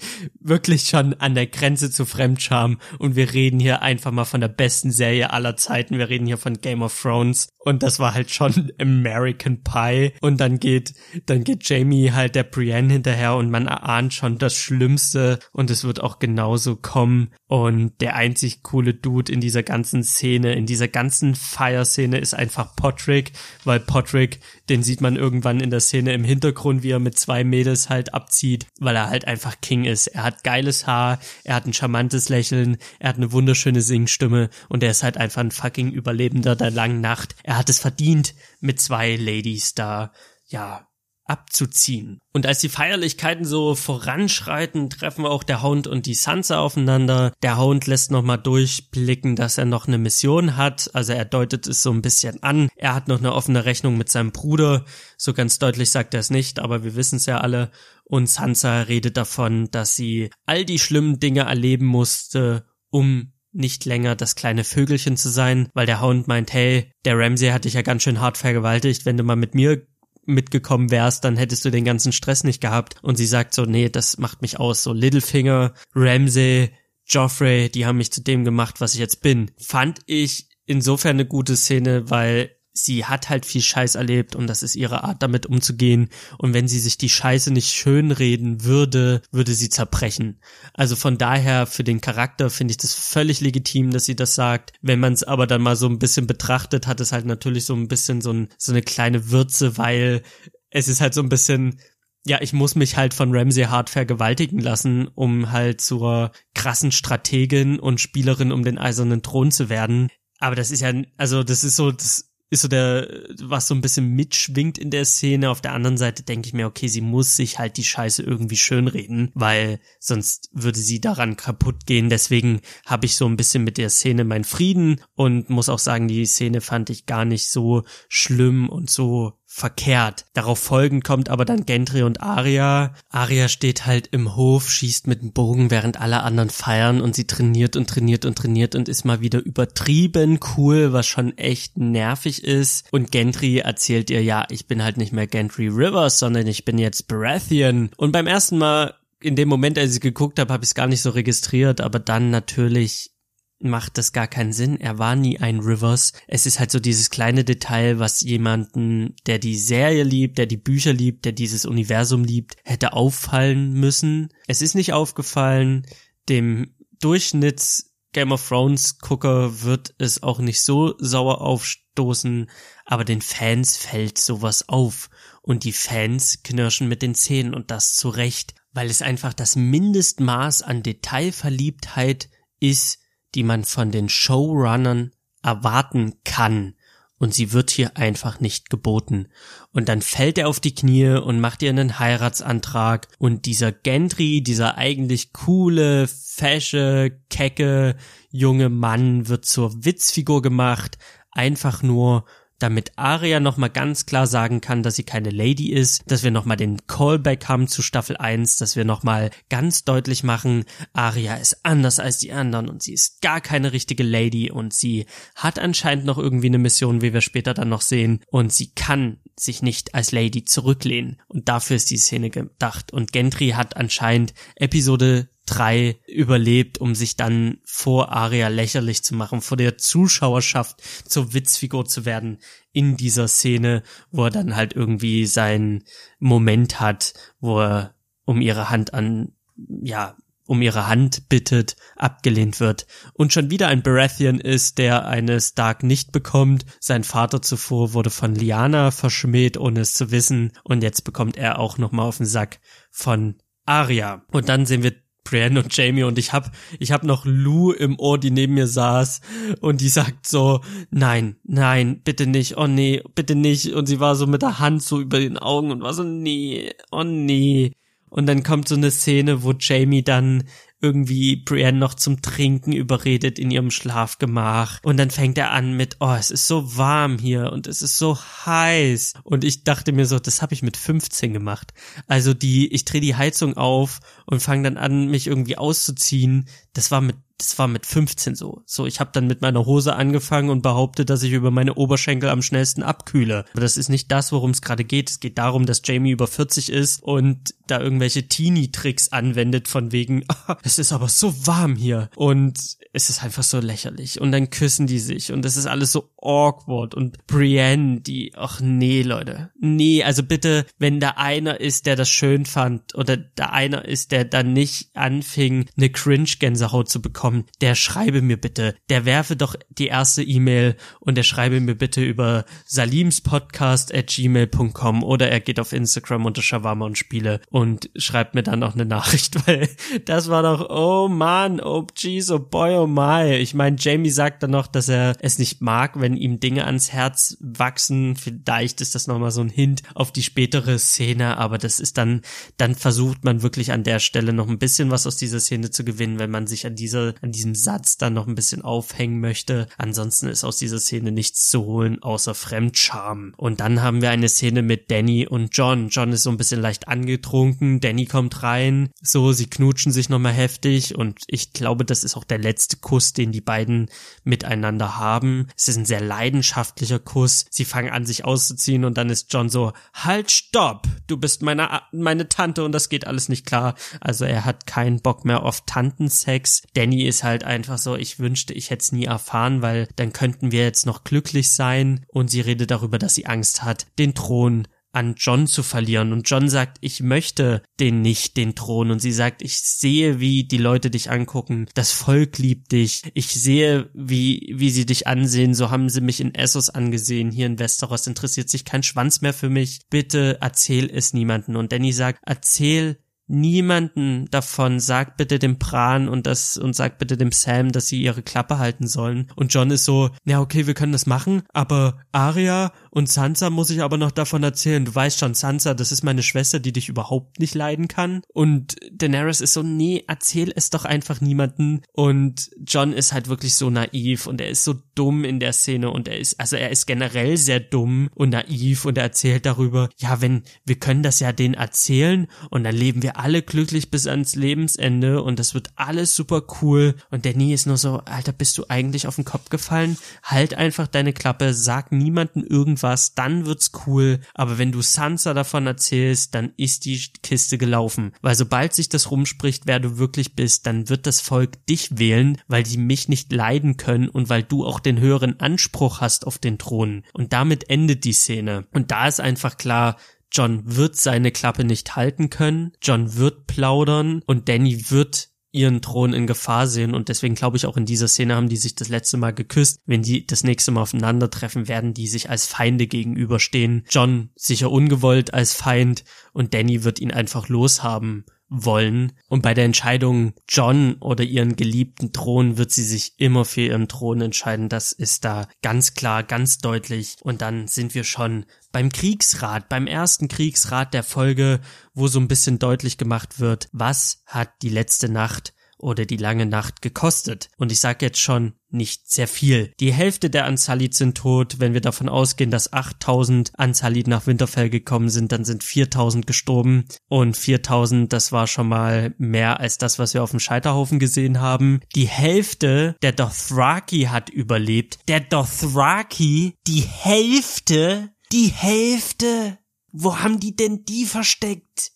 wirklich schon an der Grenze zu Fremdscham. Und wir reden hier einfach mal von der besten Serie aller Zeiten. Wir reden hier von Game of Thrones. Und das war halt schon American Pie. Und dann geht dann geht Jamie halt der Brienne hinterher und man erahnt schon das Schlimmste. Und es wird auch genauso kommen. Und der einzig coole Dude in dieser ganzen Szene, in dieser ganzen Fire-Szene ist einfach Podrick, weil Podrick, den sieht man irgendwann in der Szene im Hintergrund, wie er mit zwei Mädels halt abzieht, weil er halt einfach King ist. Er hat geiles Haar, er hat ein charmantes Lächeln, er hat eine wunderschöne Singstimme und er ist halt einfach ein fucking Überlebender der langen Nacht. Er hat es verdient, mit zwei Ladies da, ja, abzuziehen. Und als die Feierlichkeiten so voranschreiten, treffen auch der Hound und die Sansa aufeinander. Der Hound lässt nochmal durchblicken, dass er noch eine Mission hat. Also er deutet es so ein bisschen an. Er hat noch eine offene Rechnung mit seinem Bruder. So ganz deutlich sagt er es nicht, aber wir wissen es ja alle. Und Sansa redet davon, dass sie all die schlimmen Dinge erleben musste, um nicht länger das kleine Vögelchen zu sein, weil der Hound meint, hey, der Ramsey hat dich ja ganz schön hart vergewaltigt, wenn du mal mit mir mitgekommen wärst, dann hättest du den ganzen Stress nicht gehabt. Und sie sagt so, nee, das macht mich aus. So Littlefinger, Ramsey, Joffrey, die haben mich zu dem gemacht, was ich jetzt bin. Fand ich insofern eine gute Szene, weil sie hat halt viel Scheiß erlebt und das ist ihre Art damit umzugehen und wenn sie sich die Scheiße nicht schönreden würde, würde sie zerbrechen. Also von daher für den Charakter finde ich das völlig legitim, dass sie das sagt. Wenn man es aber dann mal so ein bisschen betrachtet, hat es halt natürlich so ein bisschen so, ein, so eine kleine Würze, weil es ist halt so ein bisschen ja, ich muss mich halt von Ramsey hart vergewaltigen lassen, um halt zur krassen Strategin und Spielerin um den eisernen Thron zu werden. Aber das ist ja, also das ist so, das ist so der, was so ein bisschen mitschwingt in der Szene. Auf der anderen Seite denke ich mir, okay, sie muss sich halt die Scheiße irgendwie schönreden, weil sonst würde sie daran kaputt gehen. Deswegen habe ich so ein bisschen mit der Szene meinen Frieden und muss auch sagen, die Szene fand ich gar nicht so schlimm und so verkehrt. Darauf folgend kommt aber dann Gendry und Arya. Arya steht halt im Hof, schießt mit dem Bogen, während alle anderen feiern und sie trainiert und trainiert und trainiert und ist mal wieder übertrieben cool, was schon echt nervig ist. Und Gendry erzählt ihr, ja, ich bin halt nicht mehr Gendry Rivers, sondern ich bin jetzt Baratheon. Und beim ersten Mal in dem Moment, als ich geguckt habe, habe ich es gar nicht so registriert, aber dann natürlich macht das gar keinen Sinn. Er war nie ein Rivers. Es ist halt so dieses kleine Detail, was jemanden, der die Serie liebt, der die Bücher liebt, der dieses Universum liebt, hätte auffallen müssen. Es ist nicht aufgefallen. Dem Durchschnitts Game of Thrones Gucker wird es auch nicht so sauer aufstoßen, aber den Fans fällt sowas auf und die Fans knirschen mit den Zähnen und das zu Recht, weil es einfach das Mindestmaß an Detailverliebtheit ist, die man von den Showrunnern erwarten kann. Und sie wird hier einfach nicht geboten. Und dann fällt er auf die Knie und macht ihr einen Heiratsantrag. Und dieser Gentry, dieser eigentlich coole, fesche, kecke junge Mann wird zur Witzfigur gemacht. Einfach nur, damit Arya nochmal ganz klar sagen kann, dass sie keine Lady ist, dass wir nochmal den Callback haben zu Staffel 1, dass wir nochmal ganz deutlich machen, Arya ist anders als die anderen und sie ist gar keine richtige Lady und sie hat anscheinend noch irgendwie eine Mission, wie wir später dann noch sehen, und sie kann sich nicht als Lady zurücklehnen. Und dafür ist die Szene gedacht. Und Gentry hat anscheinend Episode 3 überlebt, um sich dann vor Aria lächerlich zu machen, vor der Zuschauerschaft zur Witzfigur zu werden in dieser Szene, wo er dann halt irgendwie seinen Moment hat, wo er um ihre Hand an, ja, um ihre Hand bittet, abgelehnt wird und schon wieder ein Baratheon ist, der eine Stark nicht bekommt. Sein Vater zuvor wurde von Liana verschmäht, ohne es zu wissen und jetzt bekommt er auch nochmal auf den Sack von Arya. Und dann sehen wir Brienne und Jamie und ich hab, ich hab noch Lou im Ohr, die neben mir saß und die sagt so, nein, nein, bitte nicht, oh nee, bitte nicht und sie war so mit der Hand so über den Augen und war so, nee, oh nee. Und dann kommt so eine Szene, wo Jamie dann irgendwie Brienne noch zum Trinken überredet in ihrem Schlafgemach. Und dann fängt er an mit, oh, es ist so warm hier und es ist so heiß. Und ich dachte mir so, das habe ich mit 15 gemacht. Also die, ich drehe die Heizung auf und fange dann an, mich irgendwie auszuziehen. Das war mit das war mit 15 so. So, ich habe dann mit meiner Hose angefangen und behauptet, dass ich über meine Oberschenkel am schnellsten abkühle. Aber das ist nicht das, worum es gerade geht. Es geht darum, dass Jamie über 40 ist und da irgendwelche Teenie-Tricks anwendet von wegen, oh, es ist aber so warm hier. Und es ist einfach so lächerlich. Und dann küssen die sich und es ist alles so awkward. Und Brienne, die, ach nee, Leute. Nee, also bitte, wenn da einer ist, der das schön fand oder da einer ist, der dann nicht anfing, eine Cringe-Gänsehaut zu bekommen, der schreibe mir bitte, der werfe doch die erste E-Mail und der schreibe mir bitte über salimspodcast at gmail.com oder er geht auf Instagram unter Shawarma und Spiele und schreibt mir dann noch eine Nachricht, weil das war doch, oh man, oh jeez, oh boy, oh my. Ich meine, Jamie sagt dann noch, dass er es nicht mag, wenn ihm Dinge ans Herz wachsen. Vielleicht ist das nochmal so ein Hint auf die spätere Szene, aber das ist dann, dann versucht man wirklich an der Stelle noch ein bisschen was aus dieser Szene zu gewinnen, wenn man sich an dieser, an diesem Satz dann noch ein bisschen aufhängen möchte. Ansonsten ist aus dieser Szene nichts zu holen, außer Fremdscham. Und dann haben wir eine Szene mit Danny und John. John ist so ein bisschen leicht angetrunken, Danny kommt rein, so, sie knutschen sich nochmal heftig und ich glaube, das ist auch der letzte Kuss, den die beiden miteinander haben. Es ist ein sehr leidenschaftlicher Kuss. Sie fangen an, sich auszuziehen und dann ist John so, halt, stopp! Du bist meine, meine Tante und das geht alles nicht klar. Also er hat keinen Bock mehr auf Tantensex. Danny ist halt einfach so, ich wünschte, ich hätte es nie erfahren, weil dann könnten wir jetzt noch glücklich sein. Und sie redet darüber, dass sie Angst hat, den Thron an John zu verlieren. Und John sagt, ich möchte den nicht, den Thron. Und sie sagt, ich sehe, wie die Leute dich angucken. Das Volk liebt dich. Ich sehe, wie, wie sie dich ansehen. So haben sie mich in Essos angesehen. Hier in Westeros interessiert sich kein Schwanz mehr für mich. Bitte erzähl es niemanden. Und Danny sagt, erzähl niemanden davon, sag bitte dem Pran und das und sag bitte dem Sam, dass sie ihre Klappe halten sollen. Und John ist so, ja okay, wir können das machen, aber Arya und Sansa muss ich aber noch davon erzählen. Du weißt schon, Sansa, das ist meine Schwester, die dich überhaupt nicht leiden kann. Und Daenerys ist so, nee, erzähl es doch einfach niemanden. Und John ist halt wirklich so naiv und er ist so dumm in der Szene und er ist, also er ist generell sehr dumm und naiv und er erzählt darüber, ja, wenn, wir können das ja denen erzählen und dann leben wir alle glücklich bis ans Lebensende und das wird alles super cool. Und Danny ist nur so, Alter, bist du eigentlich auf den Kopf gefallen? Halt einfach deine Klappe, sag niemanden irgendwas, dann wird's cool. Aber wenn du Sansa davon erzählst, dann ist die Kiste gelaufen. Weil sobald sich das rumspricht, wer du wirklich bist, dann wird das Volk dich wählen, weil die mich nicht leiden können und weil du auch den höheren Anspruch hast auf den Thron. Und damit endet die Szene. Und da ist einfach klar, John wird seine Klappe nicht halten können, John wird plaudern und Danny wird ihren Thron in Gefahr sehen und deswegen glaube ich auch in dieser Szene haben die sich das letzte Mal geküsst. Wenn die das nächste Mal aufeinandertreffen, werden die sich als Feinde gegenüberstehen. John sicher ungewollt als Feind und Danny wird ihn einfach loshaben wollen. Und bei der Entscheidung John oder ihren geliebten Thron wird sie sich immer für ihren Thron entscheiden. Das ist da ganz klar, ganz deutlich. Und dann sind wir schon beim Kriegsrat, beim ersten Kriegsrat der Folge, wo so ein bisschen deutlich gemacht wird, was hat die letzte Nacht oder die lange Nacht gekostet. Und ich sage jetzt schon nicht sehr viel. Die Hälfte der Ansalit sind tot. Wenn wir davon ausgehen, dass 8000 Ansalit nach Winterfell gekommen sind, dann sind 4000 gestorben. Und 4000, das war schon mal mehr als das, was wir auf dem Scheiterhaufen gesehen haben. Die Hälfte der Dothraki hat überlebt. Der Dothraki, die Hälfte, die Hälfte. Wo haben die denn die versteckt?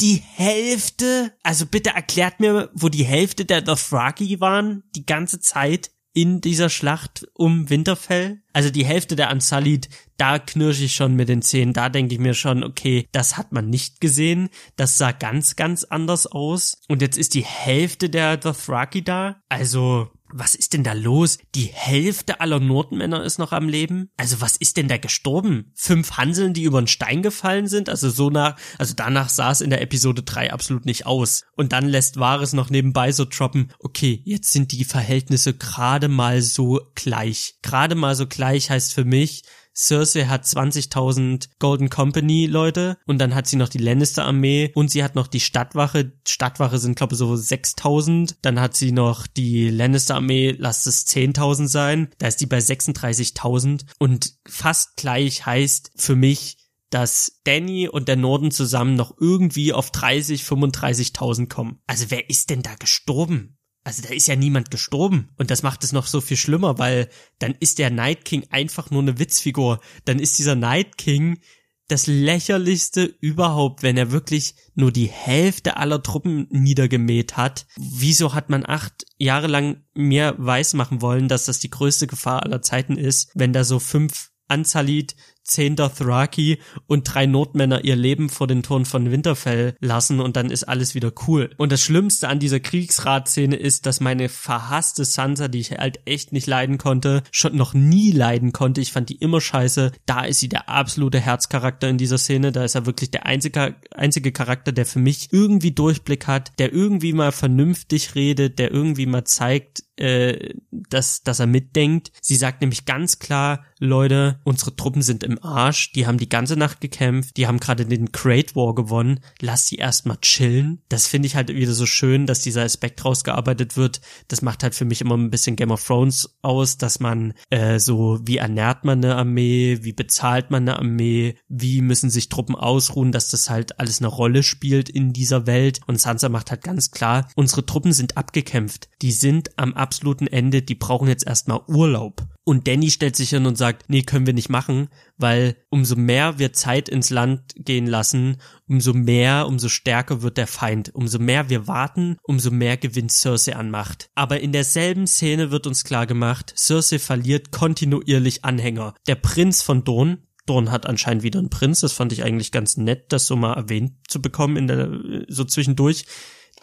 Die Hälfte, also bitte erklärt mir, wo die Hälfte der Dothraki waren, die ganze Zeit in dieser Schlacht um Winterfell. Also die Hälfte der Unsullied, da knirsche ich schon mit den Zähnen, da denke ich mir schon, okay, das hat man nicht gesehen, das sah ganz, ganz anders aus. Und jetzt ist die Hälfte der Dothraki da. Also was ist denn da los? Die Hälfte aller Nordmänner ist noch am Leben? Also was ist denn da gestorben? Fünf Hanseln, die über den Stein gefallen sind? Also so nach, also danach sah es in der Episode 3 absolut nicht aus. Und dann lässt Wahres noch nebenbei so droppen, okay, jetzt sind die Verhältnisse gerade mal so gleich. Gerade mal so gleich heißt für mich, Cersei hat 20.000 Golden Company Leute und dann hat sie noch die Lannister Armee und sie hat noch die Stadtwache. Stadtwache sind glaube ich so 6.000. Dann hat sie noch die Lannister Armee, lasst es 10.000 sein. Da ist die bei 36.000 und fast gleich heißt für mich, dass Danny und der Norden zusammen noch irgendwie auf 30, 35.000 kommen. Also wer ist denn da gestorben? Also da ist ja niemand gestorben. Und das macht es noch so viel schlimmer, weil dann ist der Night King einfach nur eine Witzfigur. Dann ist dieser Night King das lächerlichste überhaupt, wenn er wirklich nur die Hälfte aller Truppen niedergemäht hat. Wieso hat man acht Jahre lang mir weismachen wollen, dass das die größte Gefahr aller Zeiten ist, wenn da so fünf Anzalit zehn Dothraki und drei Notmänner ihr Leben vor den Toren von Winterfell lassen und dann ist alles wieder cool. Und das Schlimmste an dieser Kriegsratszene ist, dass meine verhasste Sansa, die ich halt echt nicht leiden konnte, schon noch nie leiden konnte, ich fand die immer scheiße, da ist sie der absolute Herzcharakter in dieser Szene, da ist er wirklich der einzige, einzige Charakter, der für mich irgendwie Durchblick hat, der irgendwie mal vernünftig redet, der irgendwie mal zeigt, äh, dass, dass er mitdenkt. Sie sagt nämlich ganz klar, Leute, unsere Truppen sind im Arsch, die haben die ganze Nacht gekämpft, die haben gerade den Great War gewonnen, lass sie erstmal chillen. Das finde ich halt wieder so schön, dass dieser Aspekt rausgearbeitet wird. Das macht halt für mich immer ein bisschen Game of Thrones aus, dass man äh, so, wie ernährt man eine Armee, wie bezahlt man eine Armee, wie müssen sich Truppen ausruhen, dass das halt alles eine Rolle spielt in dieser Welt. Und Sansa macht halt ganz klar, unsere Truppen sind abgekämpft, die sind am absoluten Ende, die brauchen jetzt erstmal Urlaub. Und Danny stellt sich hin und sagt, nee, können wir nicht machen, weil umso mehr wir Zeit ins Land gehen lassen, umso mehr, umso stärker wird der Feind. Umso mehr wir warten, umso mehr gewinnt Cersei an Macht. Aber in derselben Szene wird uns klar gemacht, Cersei verliert kontinuierlich Anhänger. Der Prinz von Dorn, Dorn hat anscheinend wieder einen Prinz, das fand ich eigentlich ganz nett, das so mal erwähnt zu bekommen in der, so zwischendurch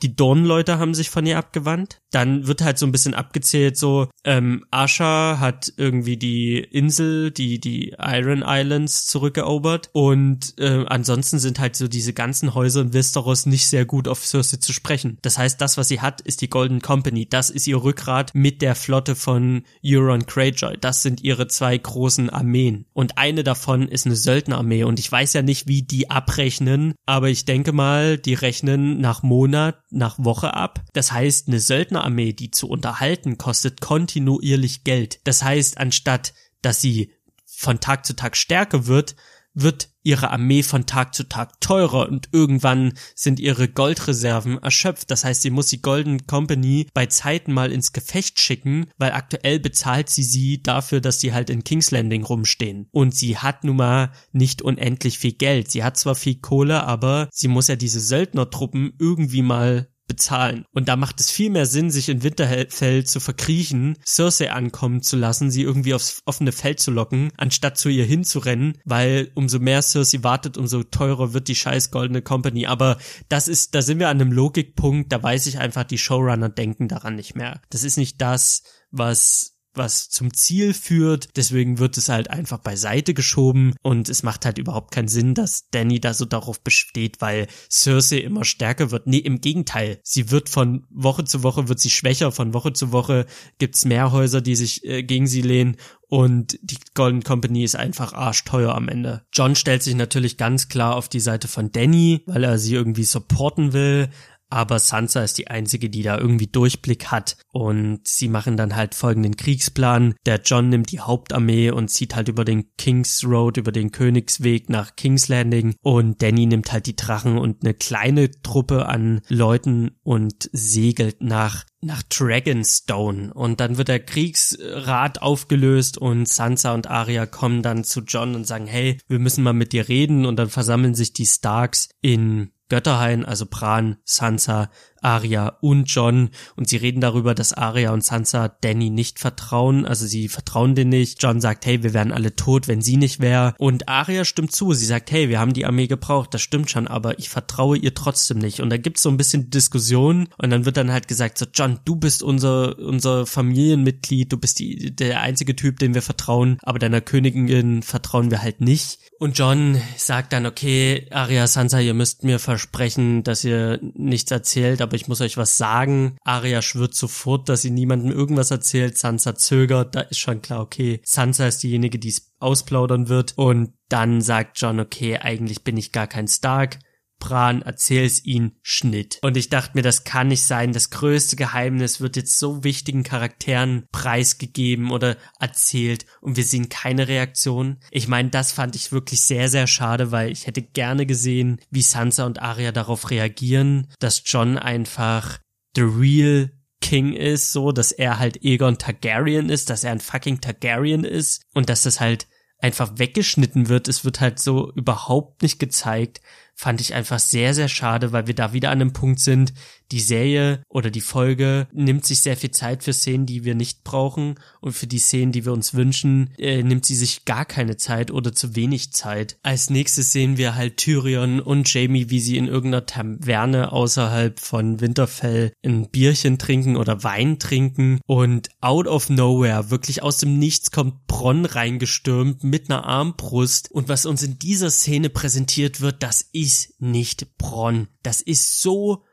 die Dornleute haben sich von ihr abgewandt. Dann wird halt so ein bisschen abgezählt, so, ähm, Asha hat irgendwie die Insel, die, die Iron Islands zurückerobert und äh, ansonsten sind halt so diese ganzen Häuser in Westeros nicht sehr gut auf Cersei zu sprechen. Das heißt, das, was sie hat, ist die Golden Company. Das ist ihr Rückgrat mit der Flotte von Euron Greyjoy. Das sind ihre zwei großen Armeen. Und eine davon ist eine Söldnerarmee und ich weiß ja nicht, wie die abrechnen, aber ich denke mal, die rechnen nach Monat nach Woche ab. Das heißt, eine Söldnerarmee, die zu unterhalten, kostet kontinuierlich Geld. Das heißt, anstatt dass sie von Tag zu Tag stärker wird, wird ihre Armee von Tag zu Tag teurer und irgendwann sind ihre Goldreserven erschöpft. Das heißt, sie muss die Golden Company bei Zeiten mal ins Gefecht schicken, weil aktuell bezahlt sie sie dafür, dass sie halt in King's Landing rumstehen. Und sie hat nun mal nicht unendlich viel Geld. Sie hat zwar viel Kohle, aber sie muss ja diese Söldnertruppen irgendwie mal bezahlen. Und da macht es viel mehr Sinn, sich in Winterfell zu verkriechen, Cersei ankommen zu lassen, sie irgendwie aufs offene Feld zu locken, anstatt zu ihr hinzurennen, weil umso mehr Cersei wartet, umso teurer wird die scheiß goldene Company. Aber das ist, da sind wir an einem Logikpunkt, da weiß ich einfach, die Showrunner denken daran nicht mehr. Das ist nicht das, was was zum Ziel führt. Deswegen wird es halt einfach beiseite geschoben und es macht halt überhaupt keinen Sinn, dass Danny da so darauf besteht, weil Cersei immer stärker wird. Nee, im Gegenteil. Sie wird von Woche zu Woche wird sie schwächer. Von Woche zu Woche gibt's mehr Häuser, die sich äh, gegen sie lehnen und die Golden Company ist einfach arschteuer am Ende. John stellt sich natürlich ganz klar auf die Seite von Danny, weil er sie irgendwie supporten will, aber Sansa ist die einzige, die da irgendwie Durchblick hat. Und sie machen dann halt folgenden Kriegsplan. Der John nimmt die Hauptarmee und zieht halt über den King's Road, über den Königsweg nach King's Landing. Und Danny nimmt halt die Drachen und eine kleine Truppe an Leuten und segelt nach nach Dragonstone. Und dann wird der Kriegsrat aufgelöst und Sansa und Arya kommen dann zu John und sagen, hey, wir müssen mal mit dir reden. Und dann versammeln sich die Starks in Götterhain, also Bran, Sansa, Arya und John. Und sie reden darüber, dass Arya und Sansa Danny nicht vertrauen, also sie vertrauen den nicht. John sagt, hey, wir wären alle tot, wenn sie nicht wäre und Arya stimmt zu. Sie sagt, hey, wir haben die Armee gebraucht, das stimmt schon, aber ich vertraue ihr trotzdem nicht. Und da gibt's so ein bisschen Diskussion. Und dann wird dann halt gesagt, so John, du bist unser unser Familienmitglied, du bist die der einzige Typ, dem wir vertrauen, aber deiner Königin vertrauen wir halt nicht. Und John sagt dann, okay, Arya, Sansa, ihr müsst mir versprechen, dass ihr nichts erzählt, aber ich muss euch was sagen. Arya schwört sofort, dass sie niemandem irgendwas erzählt. Sansa zögert, da ist schon klar, okay, Sansa ist diejenige, die es ausplaudern wird. Und dann sagt John, okay, eigentlich bin ich gar kein Stark. Bran, erzähl's ihn, Schnitt. Und ich dachte mir, das kann nicht sein. Das größte Geheimnis wird jetzt so wichtigen Charakteren preisgegeben oder erzählt und wir sehen keine Reaktion. Ich meine, das fand ich wirklich sehr, sehr schade, weil ich hätte gerne gesehen, wie Sansa und Arya darauf reagieren, dass John einfach the real King ist, so, dass er halt Egon Targaryen ist, dass er ein fucking Targaryen ist und dass das halt einfach weggeschnitten wird. Es wird halt so überhaupt nicht gezeigt fand ich einfach sehr, sehr schade, weil wir da wieder an einem Punkt sind, die Serie oder die Folge nimmt sich sehr viel Zeit für Szenen, die wir nicht brauchen und für die Szenen, die wir uns wünschen, äh, nimmt sie sich gar keine Zeit oder zu wenig Zeit. Als nächstes sehen wir halt Tyrion und Jamie, wie sie in irgendeiner Taverne außerhalb von Winterfell ein Bierchen trinken oder Wein trinken und out of nowhere, wirklich aus dem Nichts kommt Bronn reingestürmt mit einer Armbrust und was uns in dieser Szene präsentiert wird, das ist nicht Bronn. Das ist so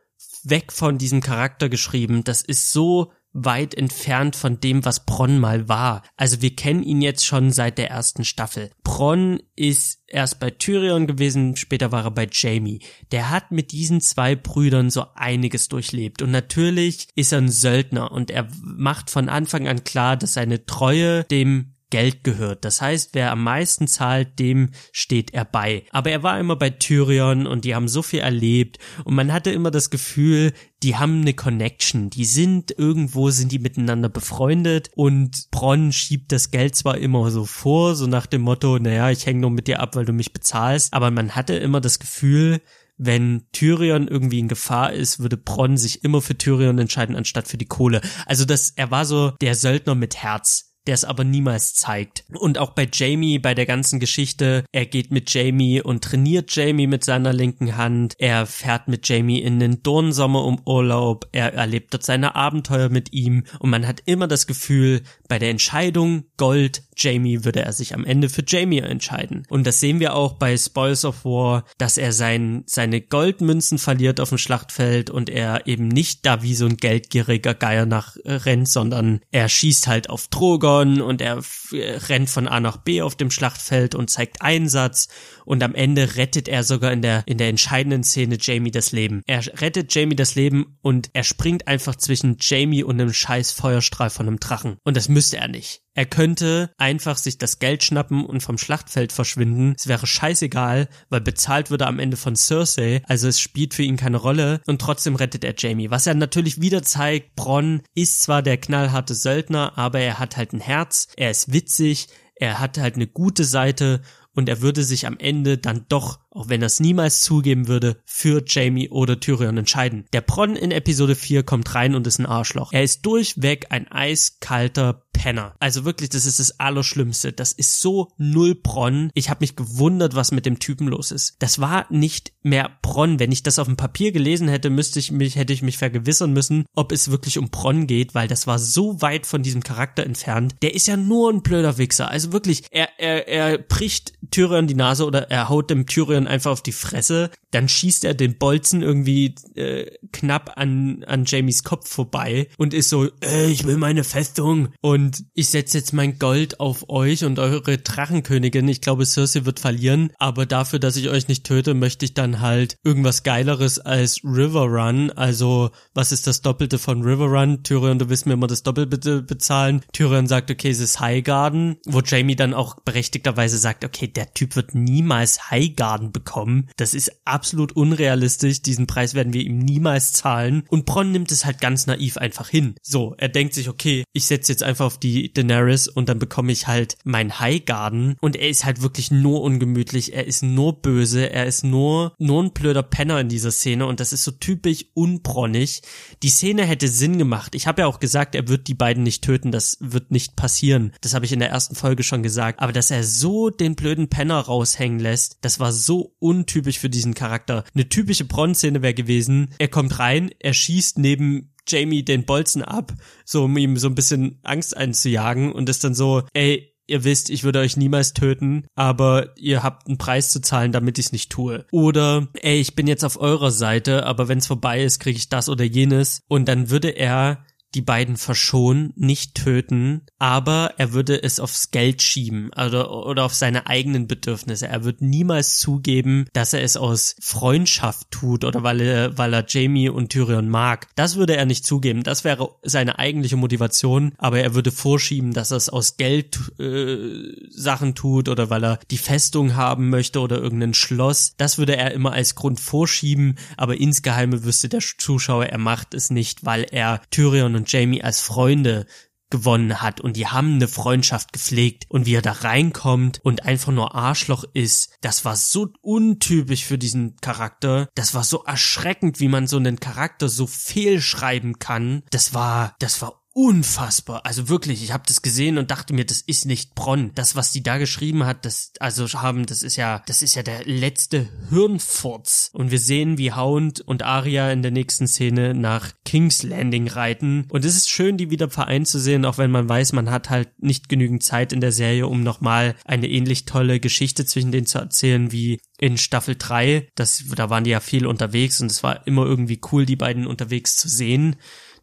weg von diesem Charakter geschrieben. Das ist so weit entfernt von dem, was Bronn mal war. Also wir kennen ihn jetzt schon seit der ersten Staffel. Bronn ist erst bei Tyrion gewesen, später war er bei Jamie. Der hat mit diesen zwei Brüdern so einiges durchlebt. Und natürlich ist er ein Söldner und er macht von Anfang an klar, dass seine Treue dem Geld gehört. Das heißt, wer am meisten zahlt, dem steht er bei. Aber er war immer bei Tyrion und die haben so viel erlebt und man hatte immer das Gefühl, die haben eine Connection. Die sind irgendwo, sind die miteinander befreundet und Bronn schiebt das Geld zwar immer so vor, so nach dem Motto, naja, ich hänge nur mit dir ab, weil du mich bezahlst, aber man hatte immer das Gefühl, wenn Tyrion irgendwie in Gefahr ist, würde Bronn sich immer für Tyrion entscheiden, anstatt für die Kohle. Also das, er war so der Söldner mit Herz der es aber niemals zeigt. Und auch bei Jamie, bei der ganzen Geschichte, er geht mit Jamie und trainiert Jamie mit seiner linken Hand, er fährt mit Jamie in den Dornsommer um Urlaub, er erlebt dort seine Abenteuer mit ihm. Und man hat immer das Gefühl, bei der Entscheidung Gold, Jamie würde er sich am Ende für Jamie entscheiden. Und das sehen wir auch bei Spoils of War, dass er sein, seine Goldmünzen verliert auf dem Schlachtfeld und er eben nicht da wie so ein geldgieriger Geier nach äh, rennt, sondern er schießt halt auf Drogon und er rennt von A nach B auf dem Schlachtfeld und zeigt Einsatz und am Ende rettet er sogar in der, in der entscheidenden Szene Jamie das Leben. Er rettet Jamie das Leben und er springt einfach zwischen Jamie und einem scheiß Feuerstrahl von einem Drachen. Und das müsste er nicht. Er könnte einfach sich das Geld schnappen und vom Schlachtfeld verschwinden. Es wäre scheißegal, weil bezahlt würde am Ende von Cersei, also es spielt für ihn keine Rolle. Und trotzdem rettet er Jamie. Was er natürlich wieder zeigt, Bronn ist zwar der knallharte Söldner, aber er hat halt ein Herz, er ist witzig, er hat halt eine gute Seite. Und er würde sich am Ende dann doch auch wenn er es niemals zugeben würde, für Jamie oder Tyrion entscheiden. Der Bronn in Episode 4 kommt rein und ist ein Arschloch. Er ist durchweg ein eiskalter Penner. Also wirklich, das ist das Allerschlimmste. Das ist so null Bronn. Ich habe mich gewundert, was mit dem Typen los ist. Das war nicht mehr Bronn. Wenn ich das auf dem Papier gelesen hätte, müsste ich mich, hätte ich mich vergewissern müssen, ob es wirklich um Bronn geht, weil das war so weit von diesem Charakter entfernt. Der ist ja nur ein blöder Wichser. Also wirklich, er, er, er bricht Tyrion die Nase oder er haut dem Tyrion einfach auf die Fresse. Dann schießt er den Bolzen irgendwie äh, knapp an, an Jamies Kopf vorbei und ist so, äh, ich will meine Festung. Und ich setze jetzt mein Gold auf euch und eure Drachenkönigin. Ich glaube, Cersei wird verlieren. Aber dafür, dass ich euch nicht töte, möchte ich dann halt irgendwas Geileres als River Run. Also, was ist das Doppelte von River Run? Tyrion, du willst mir immer das Doppelte bezahlen. Tyrion sagt, okay, es ist Highgarden. Wo Jamie dann auch berechtigterweise sagt, okay, der Typ wird niemals Highgarden bekommen. Das ist absolut unrealistisch. Diesen Preis werden wir ihm niemals zahlen. Und Bronn nimmt es halt ganz naiv einfach hin. So, er denkt sich, okay, ich setze jetzt einfach auf die Daenerys und dann bekomme ich halt mein Highgarden. Und er ist halt wirklich nur ungemütlich. Er ist nur böse. Er ist nur, nur ein blöder Penner in dieser Szene. Und das ist so typisch unbronnig. Die Szene hätte Sinn gemacht. Ich habe ja auch gesagt, er wird die beiden nicht töten. Das wird nicht passieren. Das habe ich in der ersten Folge schon gesagt. Aber dass er so den blöden Penner raushängen lässt, das war so untypisch für diesen Charakter. Eine typische Bronn-Szene wäre gewesen, er kommt rein, er schießt neben Jamie den Bolzen ab, so um ihm so ein bisschen Angst einzujagen und ist dann so, ey, ihr wisst, ich würde euch niemals töten, aber ihr habt einen Preis zu zahlen, damit ich es nicht tue. Oder, ey, ich bin jetzt auf eurer Seite, aber wenn es vorbei ist, kriege ich das oder jenes. Und dann würde er die beiden verschonen, nicht töten, aber er würde es aufs Geld schieben oder, oder auf seine eigenen Bedürfnisse. Er wird niemals zugeben, dass er es aus Freundschaft tut oder weil er, weil er Jamie und Tyrion mag. Das würde er nicht zugeben. Das wäre seine eigentliche Motivation, aber er würde vorschieben, dass er es aus Geld äh, Sachen tut oder weil er die Festung haben möchte oder irgendein Schloss. Das würde er immer als Grund vorschieben, aber insgeheime wüsste der Zuschauer, er macht es nicht, weil er Tyrion und Jamie als Freunde gewonnen hat und die haben eine Freundschaft gepflegt und wie er da reinkommt und einfach nur Arschloch ist, das war so untypisch für diesen Charakter, das war so erschreckend, wie man so einen Charakter so fehlschreiben kann, das war, das war unfassbar. Also wirklich, ich habe das gesehen und dachte mir, das ist nicht Bronn. Das, was die da geschrieben hat, das also haben, das ist ja, das ist ja der letzte Hirnfurz. Und wir sehen, wie Hound und Arya in der nächsten Szene nach King's Landing reiten. Und es ist schön, die wieder vereint zu sehen, auch wenn man weiß, man hat halt nicht genügend Zeit in der Serie, um nochmal eine ähnlich tolle Geschichte zwischen denen zu erzählen wie in Staffel 3. Das, da waren die ja viel unterwegs und es war immer irgendwie cool, die beiden unterwegs zu sehen.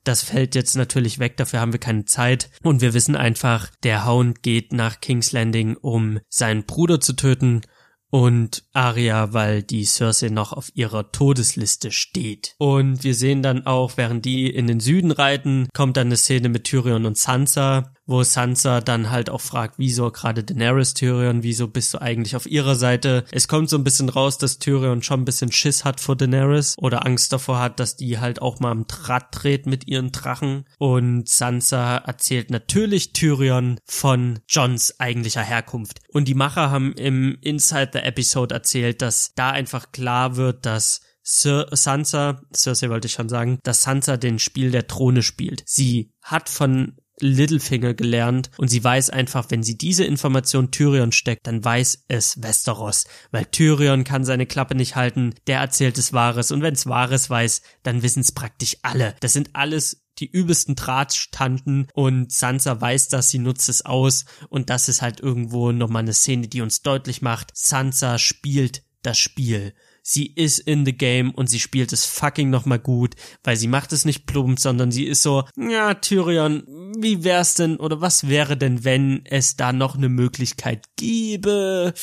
Das fällt jetzt natürlich weg, dafür haben wir keine Zeit. Und wir wissen einfach, der Hound geht nach King's Landing, um seinen Bruder zu töten und Arya, weil die Cersei noch auf ihrer Todesliste steht. Und wir sehen dann auch, während die in den Süden reiten, kommt dann eine Szene mit Tyrion und Sansa, wo Sansa dann halt auch fragt, wieso gerade Daenerys Tyrion, wieso bist du eigentlich auf ihrer Seite? Es kommt so ein bisschen raus, dass Tyrion schon ein bisschen Schiss hat vor Daenerys oder Angst davor hat, dass die halt auch mal am Draht dreht mit ihren Drachen. Und Sansa erzählt natürlich Tyrion von Johns eigentlicher Herkunft. Und die Macher haben im Inside the Episode erzählt, dass da einfach klar wird, dass Sir Sansa, Cersei wollte ich schon sagen, dass Sansa den Spiel der Throne spielt. Sie hat von Littlefinger gelernt und sie weiß einfach, wenn sie diese Information Tyrion steckt, dann weiß es Westeros, weil Tyrion kann seine Klappe nicht halten, der erzählt es Wahres und wenn es Wahres weiß, dann wissen es praktisch alle. Das sind alles die übelsten Drahtstanden und Sansa weiß das, sie nutzt es aus und das ist halt irgendwo nochmal eine Szene, die uns deutlich macht, Sansa spielt das Spiel sie ist in the game und sie spielt es fucking nochmal gut, weil sie macht es nicht plump, sondern sie ist so, ja, Tyrion, wie wär's denn oder was wäre denn, wenn es da noch eine Möglichkeit gäbe?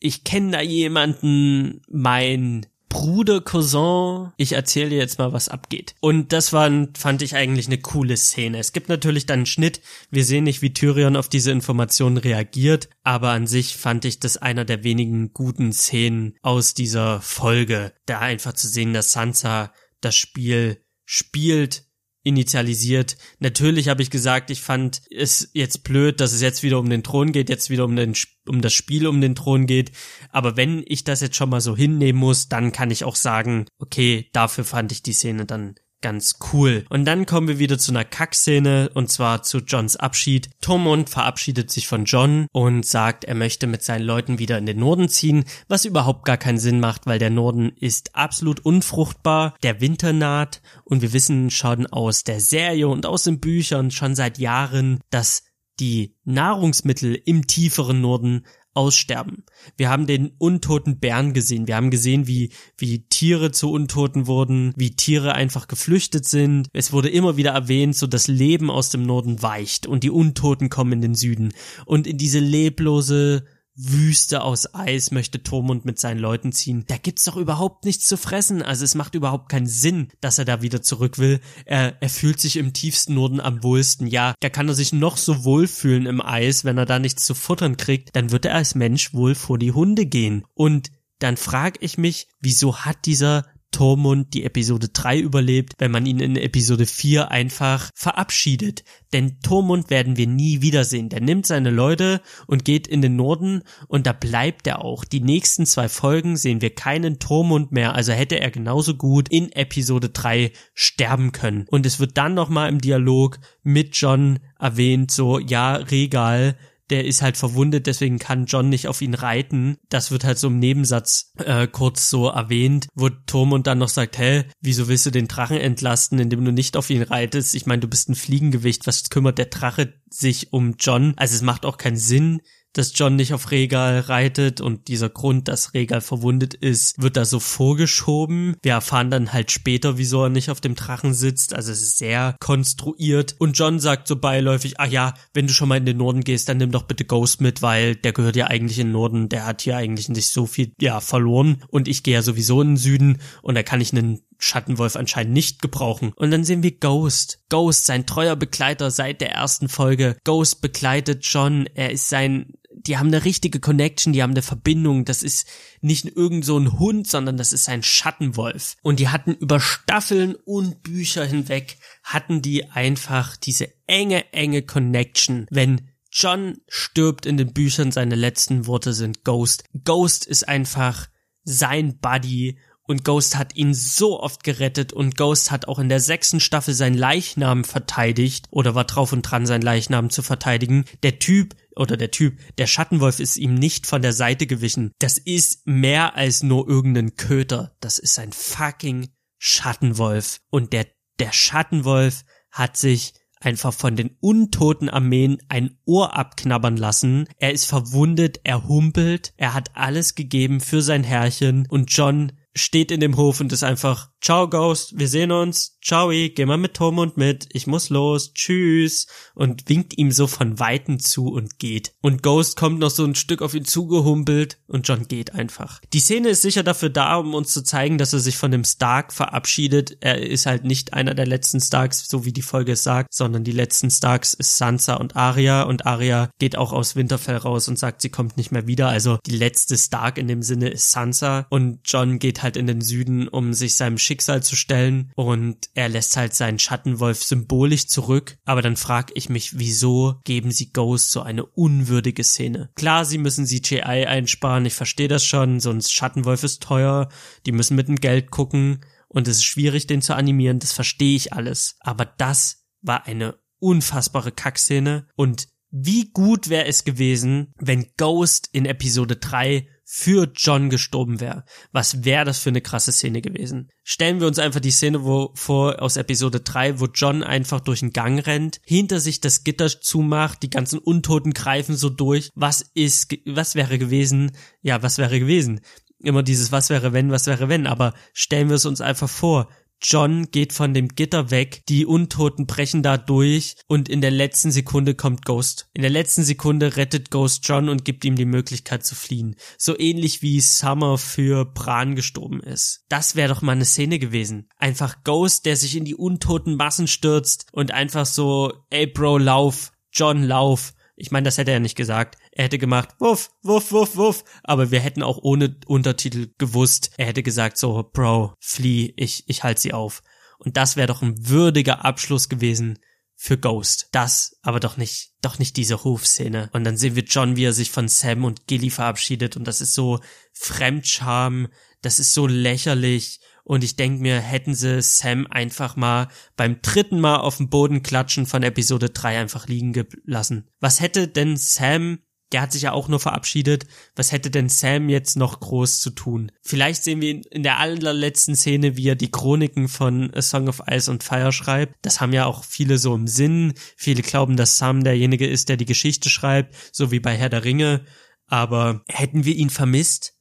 Ich kenne da jemanden, mein Bruder, Cousin, ich erzähle dir jetzt mal, was abgeht. Und das war, fand ich eigentlich eine coole Szene. Es gibt natürlich dann einen Schnitt. Wir sehen nicht, wie Tyrion auf diese Informationen reagiert, aber an sich fand ich das einer der wenigen guten Szenen aus dieser Folge. Da einfach zu sehen, dass Sansa das Spiel spielt initialisiert. Natürlich habe ich gesagt, ich fand es jetzt blöd, dass es jetzt wieder um den Thron geht, jetzt wieder um, den, um das Spiel um den Thron geht. Aber wenn ich das jetzt schon mal so hinnehmen muss, dann kann ich auch sagen, okay, dafür fand ich die Szene dann ganz cool. Und dann kommen wir wieder zu einer Kackszene und zwar zu Johns Abschied. Tormund verabschiedet sich von John und sagt, er möchte mit seinen Leuten wieder in den Norden ziehen, was überhaupt gar keinen Sinn macht, weil der Norden ist absolut unfruchtbar, der Winter naht und wir wissen schon aus der Serie und aus den Büchern schon seit Jahren, dass die Nahrungsmittel im tieferen Norden aussterben. Wir haben den untoten Bären gesehen. Wir haben gesehen, wie, wie Tiere zu Untoten wurden, wie Tiere einfach geflüchtet sind. Es wurde immer wieder erwähnt, so das Leben aus dem Norden weicht und die Untoten kommen in den Süden. Und in diese leblose, Wüste aus Eis möchte Tormund mit seinen Leuten ziehen. Da gibt's doch überhaupt nichts zu fressen. Also es macht überhaupt keinen Sinn, dass er da wieder zurück will. Er, er fühlt sich im tiefsten Norden am wohlsten. Ja, da kann er sich noch so wohlfühlen im Eis. Wenn er da nichts zu futtern kriegt, dann wird er als Mensch wohl vor die Hunde gehen. Und dann frage ich mich, wieso hat dieser Tormund die Episode 3 überlebt, wenn man ihn in Episode 4 einfach verabschiedet. Denn Tormund werden wir nie wiedersehen. Der nimmt seine Leute und geht in den Norden und da bleibt er auch. Die nächsten zwei Folgen sehen wir keinen Tormund mehr, also hätte er genauso gut in Episode 3 sterben können. Und es wird dann nochmal im Dialog mit John erwähnt, so, ja, Regal, der ist halt verwundet, deswegen kann John nicht auf ihn reiten. Das wird halt so im Nebensatz äh, kurz so erwähnt, wo Tormund dann noch sagt, hä, wieso willst du den Drachen entlasten, indem du nicht auf ihn reitest? Ich meine, du bist ein Fliegengewicht, was kümmert der Drache sich um John? Also es macht auch keinen Sinn, dass John nicht auf Regal reitet und dieser Grund, dass Regal verwundet ist, wird da so vorgeschoben. Wir erfahren dann halt später, wieso er nicht auf dem Drachen sitzt. Also es ist sehr konstruiert. Und John sagt so beiläufig, ah ja, wenn du schon mal in den Norden gehst, dann nimm doch bitte Ghost mit, weil der gehört ja eigentlich in den Norden. Der hat hier eigentlich nicht so viel, ja, verloren. Und ich gehe ja sowieso in den Süden und da kann ich einen Schattenwolf anscheinend nicht gebrauchen. Und dann sehen wir Ghost. Ghost, sein treuer Begleiter seit der ersten Folge. Ghost begleitet John. Er ist sein die haben eine richtige Connection, die haben eine Verbindung. Das ist nicht irgend so ein Hund, sondern das ist ein Schattenwolf. Und die hatten über Staffeln und Bücher hinweg, hatten die einfach diese enge, enge Connection. Wenn John stirbt in den Büchern, seine letzten Worte sind Ghost. Ghost ist einfach sein Buddy und Ghost hat ihn so oft gerettet und Ghost hat auch in der sechsten Staffel sein Leichnam verteidigt oder war drauf und dran, sein Leichnam zu verteidigen. Der Typ oder der Typ, der Schattenwolf ist ihm nicht von der Seite gewichen. Das ist mehr als nur irgendein Köter. Das ist ein fucking Schattenwolf. Und der, der Schattenwolf hat sich einfach von den untoten Armeen ein Ohr abknabbern lassen. Er ist verwundet, er humpelt, er hat alles gegeben für sein Herrchen und John steht in dem Hof und ist einfach, ciao Ghost, wir sehen uns, ciao, geh mal mit Tormund mit, ich muss los, tschüss, und winkt ihm so von Weitem zu und geht. Und Ghost kommt noch so ein Stück auf ihn zugehumpelt und John geht einfach. Die Szene ist sicher dafür da, um uns zu zeigen, dass er sich von dem Stark verabschiedet. Er ist halt nicht einer der letzten Starks, so wie die Folge es sagt, sondern die letzten Starks ist Sansa und Arya und Arya geht auch aus Winterfell raus und sagt, sie kommt nicht mehr wieder. Also die letzte Stark in dem Sinne ist Sansa und John geht halt in den Süden, um sich seinem Schicksal zu stellen und er lässt halt seinen Schattenwolf symbolisch zurück. Aber dann frag ich mich, wieso geben sie Ghost so eine unwürdige Szene? Klar, sie müssen CGI einsparen, ich verstehe das schon, so ein Schattenwolf ist teuer, die müssen mit dem Geld gucken und es ist schwierig, den zu animieren, das verstehe ich alles. Aber das war eine unfassbare Kackszene und wie gut wäre es gewesen, wenn Ghost in Episode 3 für John gestorben wäre. Was wäre das für eine krasse Szene gewesen? Stellen wir uns einfach die Szene wo, vor aus Episode 3, wo John einfach durch den Gang rennt, hinter sich das Gitter zumacht, die ganzen Untoten greifen so durch. Was ist, was wäre gewesen? Ja, was wäre gewesen? Immer dieses was wäre wenn, was wäre wenn, aber stellen wir es uns einfach vor. John geht von dem Gitter weg, die Untoten brechen da durch und in der letzten Sekunde kommt Ghost. In der letzten Sekunde rettet Ghost John und gibt ihm die Möglichkeit zu fliehen. So ähnlich wie Summer für Bran gestorben ist. Das wäre doch mal eine Szene gewesen. Einfach Ghost, der sich in die untoten Massen stürzt und einfach so, ey Bro, lauf, John, lauf. Ich meine, das hätte er nicht gesagt. Er hätte gemacht, wuff, wuff, wuff, wuff. Aber wir hätten auch ohne Untertitel gewusst. Er hätte gesagt so, Bro, flieh, ich, ich halte sie auf. Und das wäre doch ein würdiger Abschluss gewesen für Ghost. Das, aber doch nicht, doch nicht diese Hofszene. Und dann sehen wir John, wie er sich von Sam und Gilly verabschiedet und das ist so Fremdscham, das ist so lächerlich und ich denke mir, hätten sie Sam einfach mal beim dritten Mal auf dem Boden klatschen von Episode 3 einfach liegen gelassen. Was hätte denn Sam der hat sich ja auch nur verabschiedet. Was hätte denn Sam jetzt noch groß zu tun? Vielleicht sehen wir in der allerletzten Szene, wie er die Chroniken von A Song of Ice and Fire schreibt. Das haben ja auch viele so im Sinn. Viele glauben, dass Sam derjenige ist, der die Geschichte schreibt, so wie bei Herr der Ringe. Aber hätten wir ihn vermisst?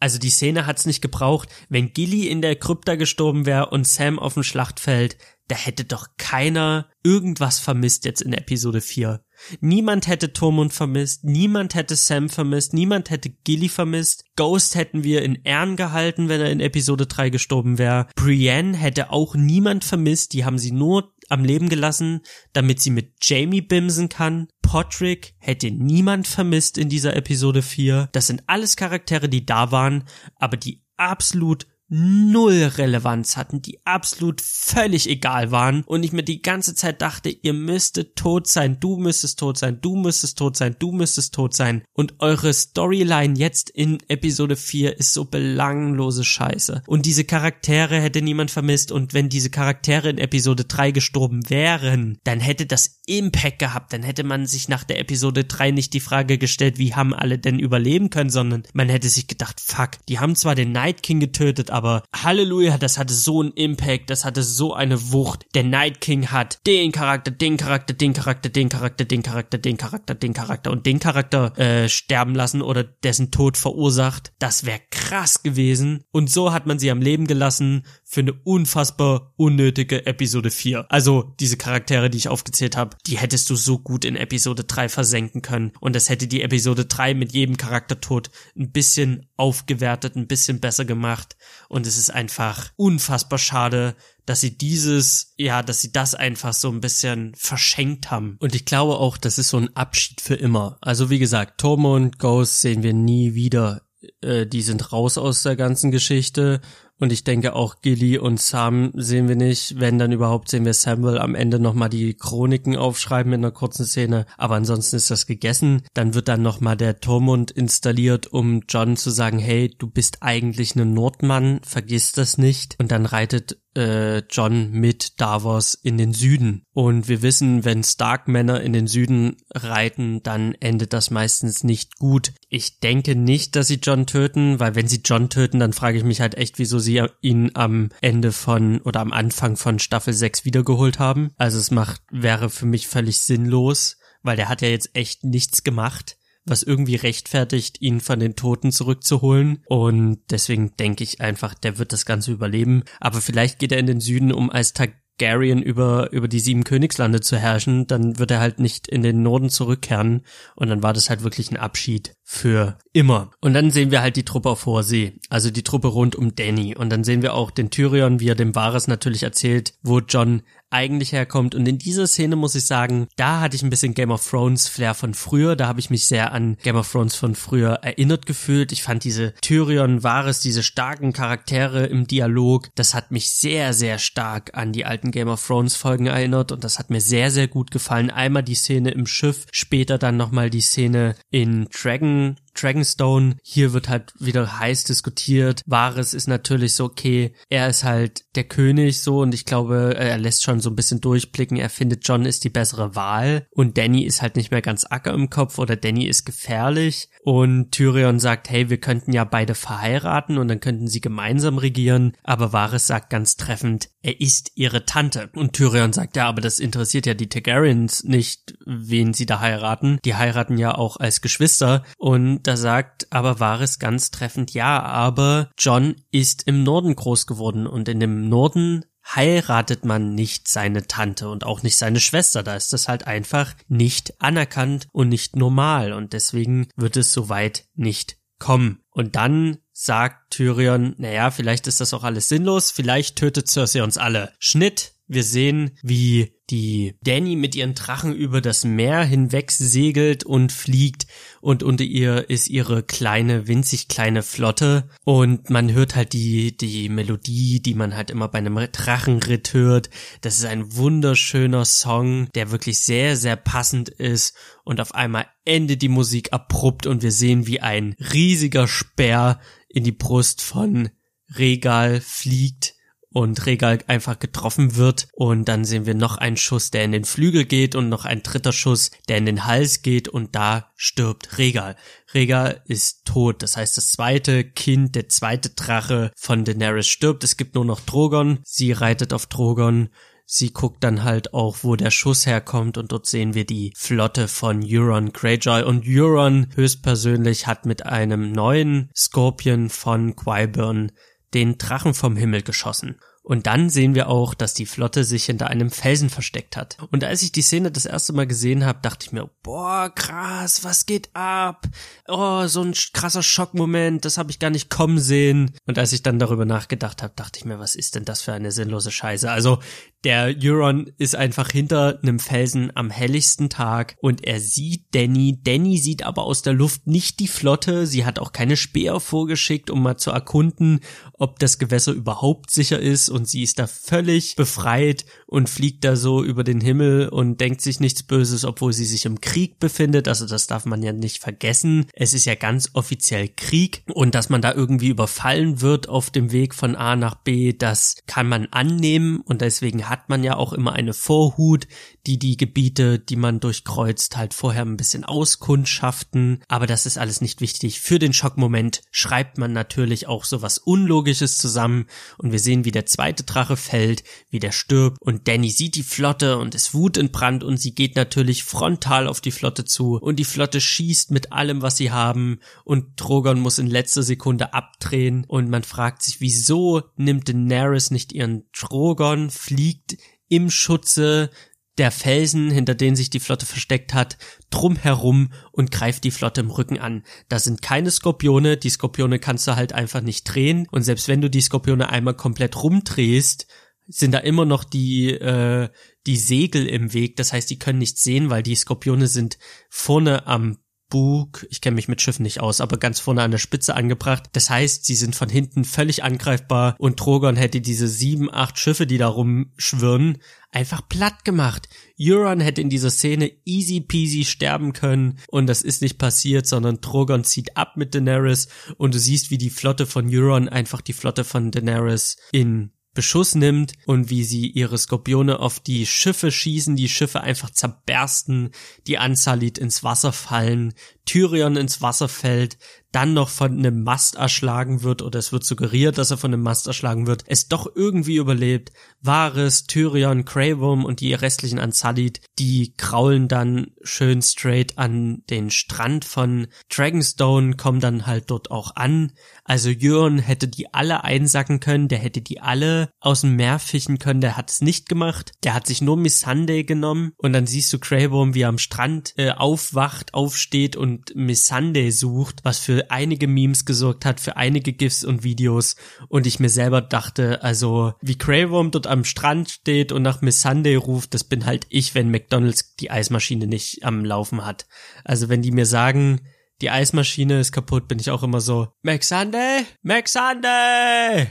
Also die Szene hat's nicht gebraucht. Wenn Gilly in der Krypta gestorben wäre und Sam auf dem Schlachtfeld, da hätte doch keiner irgendwas vermisst jetzt in Episode 4. Niemand hätte Tormund vermisst, niemand hätte Sam vermisst, niemand hätte Gilly vermisst. Ghost hätten wir in Ehren gehalten, wenn er in Episode 3 gestorben wäre. Brienne hätte auch niemand vermisst, die haben sie nur am Leben gelassen, damit sie mit Jamie bimsen kann. Podrick hätte niemand vermisst in dieser Episode 4. Das sind alles Charaktere, die da waren, aber die absolut null Relevanz hatten, die absolut völlig egal waren und ich mir die ganze Zeit dachte, ihr müsstet tot sein, du müsstest tot sein, du müsstest tot sein, du müsstest tot sein. Und eure Storyline jetzt in Episode 4 ist so belanglose Scheiße. Und diese Charaktere hätte niemand vermisst. Und wenn diese Charaktere in Episode 3 gestorben wären, dann hätte das Impact gehabt, dann hätte man sich nach der Episode 3 nicht die Frage gestellt, wie haben alle denn überleben können, sondern man hätte sich gedacht, fuck, die haben zwar den Night King getötet, aber Halleluja, das hatte so einen Impact, das hatte so eine Wucht. Der Night King hat den Charakter, den Charakter, den Charakter, den Charakter, den Charakter, den Charakter, den Charakter und den Charakter äh, sterben lassen oder dessen Tod verursacht. Das wäre krass gewesen. Und so hat man sie am Leben gelassen für eine unfassbar unnötige Episode 4. Also diese Charaktere, die ich aufgezählt habe, die hättest du so gut in Episode 3 versenken können. Und das hätte die Episode 3 mit jedem Charaktertod ein bisschen aufgewertet, ein bisschen besser gemacht. Und es ist einfach unfassbar schade, dass sie dieses, ja, dass sie das einfach so ein bisschen verschenkt haben. Und ich glaube auch, das ist so ein Abschied für immer. Also wie gesagt, Tormund, Ghost sehen wir nie wieder. Äh, die sind raus aus der ganzen Geschichte und ich denke auch Gilly und Sam sehen wir nicht. Wenn dann überhaupt sehen wir Samuel am Ende nochmal die Chroniken aufschreiben in einer kurzen Szene. Aber ansonsten ist das gegessen. Dann wird dann nochmal der Tormund installiert, um John zu sagen, hey, du bist eigentlich ein Nordmann, vergiss das nicht. Und dann reitet äh, John mit Davos in den Süden. Und wir wissen, wenn Stark-Männer in den Süden reiten, dann endet das meistens nicht gut. Ich denke nicht, dass sie John töten, weil wenn sie John töten, dann frage ich mich halt echt, wieso sie ihn am Ende von oder am Anfang von Staffel 6 wiedergeholt haben. Also es macht, wäre für mich völlig sinnlos, weil der hat ja jetzt echt nichts gemacht was irgendwie rechtfertigt, ihn von den Toten zurückzuholen. Und deswegen denke ich einfach, der wird das Ganze überleben. Aber vielleicht geht er in den Süden, um als Targaryen über, über die sieben Königslande zu herrschen, dann wird er halt nicht in den Norden zurückkehren. Und dann war das halt wirklich ein Abschied für immer. Und dann sehen wir halt die Truppe auf See, also die Truppe rund um Danny. Und dann sehen wir auch den Tyrion, wie er dem Varys natürlich erzählt, wo John eigentlich herkommt. Und in dieser Szene muss ich sagen, da hatte ich ein bisschen Game of Thrones Flair von früher. Da habe ich mich sehr an Game of Thrones von früher erinnert gefühlt. Ich fand diese Tyrion, Varys, diese starken Charaktere im Dialog, das hat mich sehr, sehr stark an die alten Game of Thrones Folgen erinnert und das hat mir sehr, sehr gut gefallen. Einmal die Szene im Schiff, später dann nochmal die Szene in Dragon Dragonstone. Hier wird halt wieder heiß diskutiert. Varys ist natürlich so, okay, er ist halt der König so und ich glaube, er lässt schon so ein bisschen durchblicken. Er findet John ist die bessere Wahl und Danny ist halt nicht mehr ganz acker im Kopf oder Danny ist gefährlich und Tyrion sagt, hey, wir könnten ja beide verheiraten und dann könnten sie gemeinsam regieren. Aber Varys sagt ganz treffend, er ist ihre Tante. Und Tyrion sagt, ja, aber das interessiert ja die Targaryens nicht, wen sie da heiraten. Die heiraten ja auch als Geschwister. Und da sagt aber Varys ganz treffend, ja, aber John ist im Norden groß geworden und in dem Norden heiratet man nicht seine Tante und auch nicht seine Schwester. Da ist das halt einfach nicht anerkannt und nicht normal und deswegen wird es soweit nicht kommen. Und dann sagt Tyrion, naja, vielleicht ist das auch alles sinnlos, vielleicht tötet Cersei uns alle. Schnitt, wir sehen, wie die Danny mit ihren Drachen über das Meer hinweg segelt und fliegt und unter ihr ist ihre kleine, winzig kleine Flotte und man hört halt die, die Melodie, die man halt immer bei einem Drachenritt hört. Das ist ein wunderschöner Song, der wirklich sehr, sehr passend ist und auf einmal endet die Musik abrupt und wir sehen, wie ein riesiger Speer in die Brust von Regal fliegt und Regal einfach getroffen wird und dann sehen wir noch einen Schuss, der in den Flügel geht und noch ein dritter Schuss, der in den Hals geht und da stirbt Regal. Regal ist tot, das heißt das zweite Kind, der zweite Drache von Daenerys stirbt. Es gibt nur noch Drogon, sie reitet auf Drogon Sie guckt dann halt auch, wo der Schuss herkommt und dort sehen wir die Flotte von Euron Greyjoy und Euron höchstpersönlich hat mit einem neuen Scorpion von Qyburn den Drachen vom Himmel geschossen. Und dann sehen wir auch, dass die Flotte sich hinter einem Felsen versteckt hat. Und als ich die Szene das erste Mal gesehen habe, dachte ich mir, boah, krass, was geht ab? Oh, so ein krasser Schockmoment, das habe ich gar nicht kommen sehen. Und als ich dann darüber nachgedacht habe, dachte ich mir, was ist denn das für eine sinnlose Scheiße? Also der Euron ist einfach hinter einem Felsen am helligsten Tag und er sieht Danny. Danny sieht aber aus der Luft nicht die Flotte. Sie hat auch keine Speer vorgeschickt, um mal zu erkunden, ob das Gewässer überhaupt sicher ist und sie ist da völlig befreit und fliegt da so über den Himmel und denkt sich nichts Böses, obwohl sie sich im Krieg befindet. Also das darf man ja nicht vergessen. Es ist ja ganz offiziell Krieg und dass man da irgendwie überfallen wird auf dem Weg von A nach B, das kann man annehmen und deswegen hat man ja auch immer eine Vorhut, die die Gebiete, die man durchkreuzt, halt vorher ein bisschen auskundschaften. Aber das ist alles nicht wichtig. Für den Schockmoment schreibt man natürlich auch so was Unlogisches zusammen und wir sehen, wie der zweite Drache fällt, wie der stirbt und Danny sieht die Flotte und ist wutentbrannt und sie geht natürlich frontal auf die Flotte zu und die Flotte schießt mit allem, was sie haben und Drogon muss in letzter Sekunde abdrehen und man fragt sich, wieso nimmt Daenerys nicht ihren Drogon, fliegt liegt im Schutze der Felsen, hinter denen sich die Flotte versteckt hat, drumherum und greift die Flotte im Rücken an. Da sind keine Skorpione, die Skorpione kannst du halt einfach nicht drehen und selbst wenn du die Skorpione einmal komplett rumdrehst, sind da immer noch die äh, die Segel im Weg, das heißt, die können nichts sehen, weil die Skorpione sind vorne am Bug, ich kenne mich mit Schiffen nicht aus, aber ganz vorne an der Spitze angebracht. Das heißt, sie sind von hinten völlig angreifbar und Drogon hätte diese sieben, acht Schiffe, die da rumschwirren, einfach platt gemacht. Euron hätte in dieser Szene easy peasy sterben können und das ist nicht passiert, sondern Drogon zieht ab mit Daenerys und du siehst, wie die Flotte von Euron einfach die Flotte von Daenerys in Beschuss nimmt und wie sie ihre Skorpione auf die Schiffe schießen, die Schiffe einfach zerbersten, die Ansalit ins Wasser fallen, Tyrion ins Wasser fällt, dann noch von einem Mast erschlagen wird oder es wird suggeriert, dass er von einem Mast erschlagen wird, es doch irgendwie überlebt. Varys, Tyrion, Greyworm und die restlichen Ansalit, die kraulen dann schön straight an den Strand von Dragonstone, kommen dann halt dort auch an. Also Euron hätte die alle einsacken können, der hätte die alle aus dem Meer fischen können, der hat es nicht gemacht. Der hat sich nur Missandei genommen und dann siehst du Greyworm, wie er am Strand äh, aufwacht, aufsteht und Missandei sucht, was für einige Memes gesorgt hat, für einige GIFs und Videos und ich mir selber dachte, also wie Greyworm dort am Strand steht und nach Miss Sunday ruft, das bin halt ich, wenn McDonald's die Eismaschine nicht am Laufen hat. Also wenn die mir sagen, die Eismaschine ist kaputt, bin ich auch immer so, Max Sunday, Max Sunday,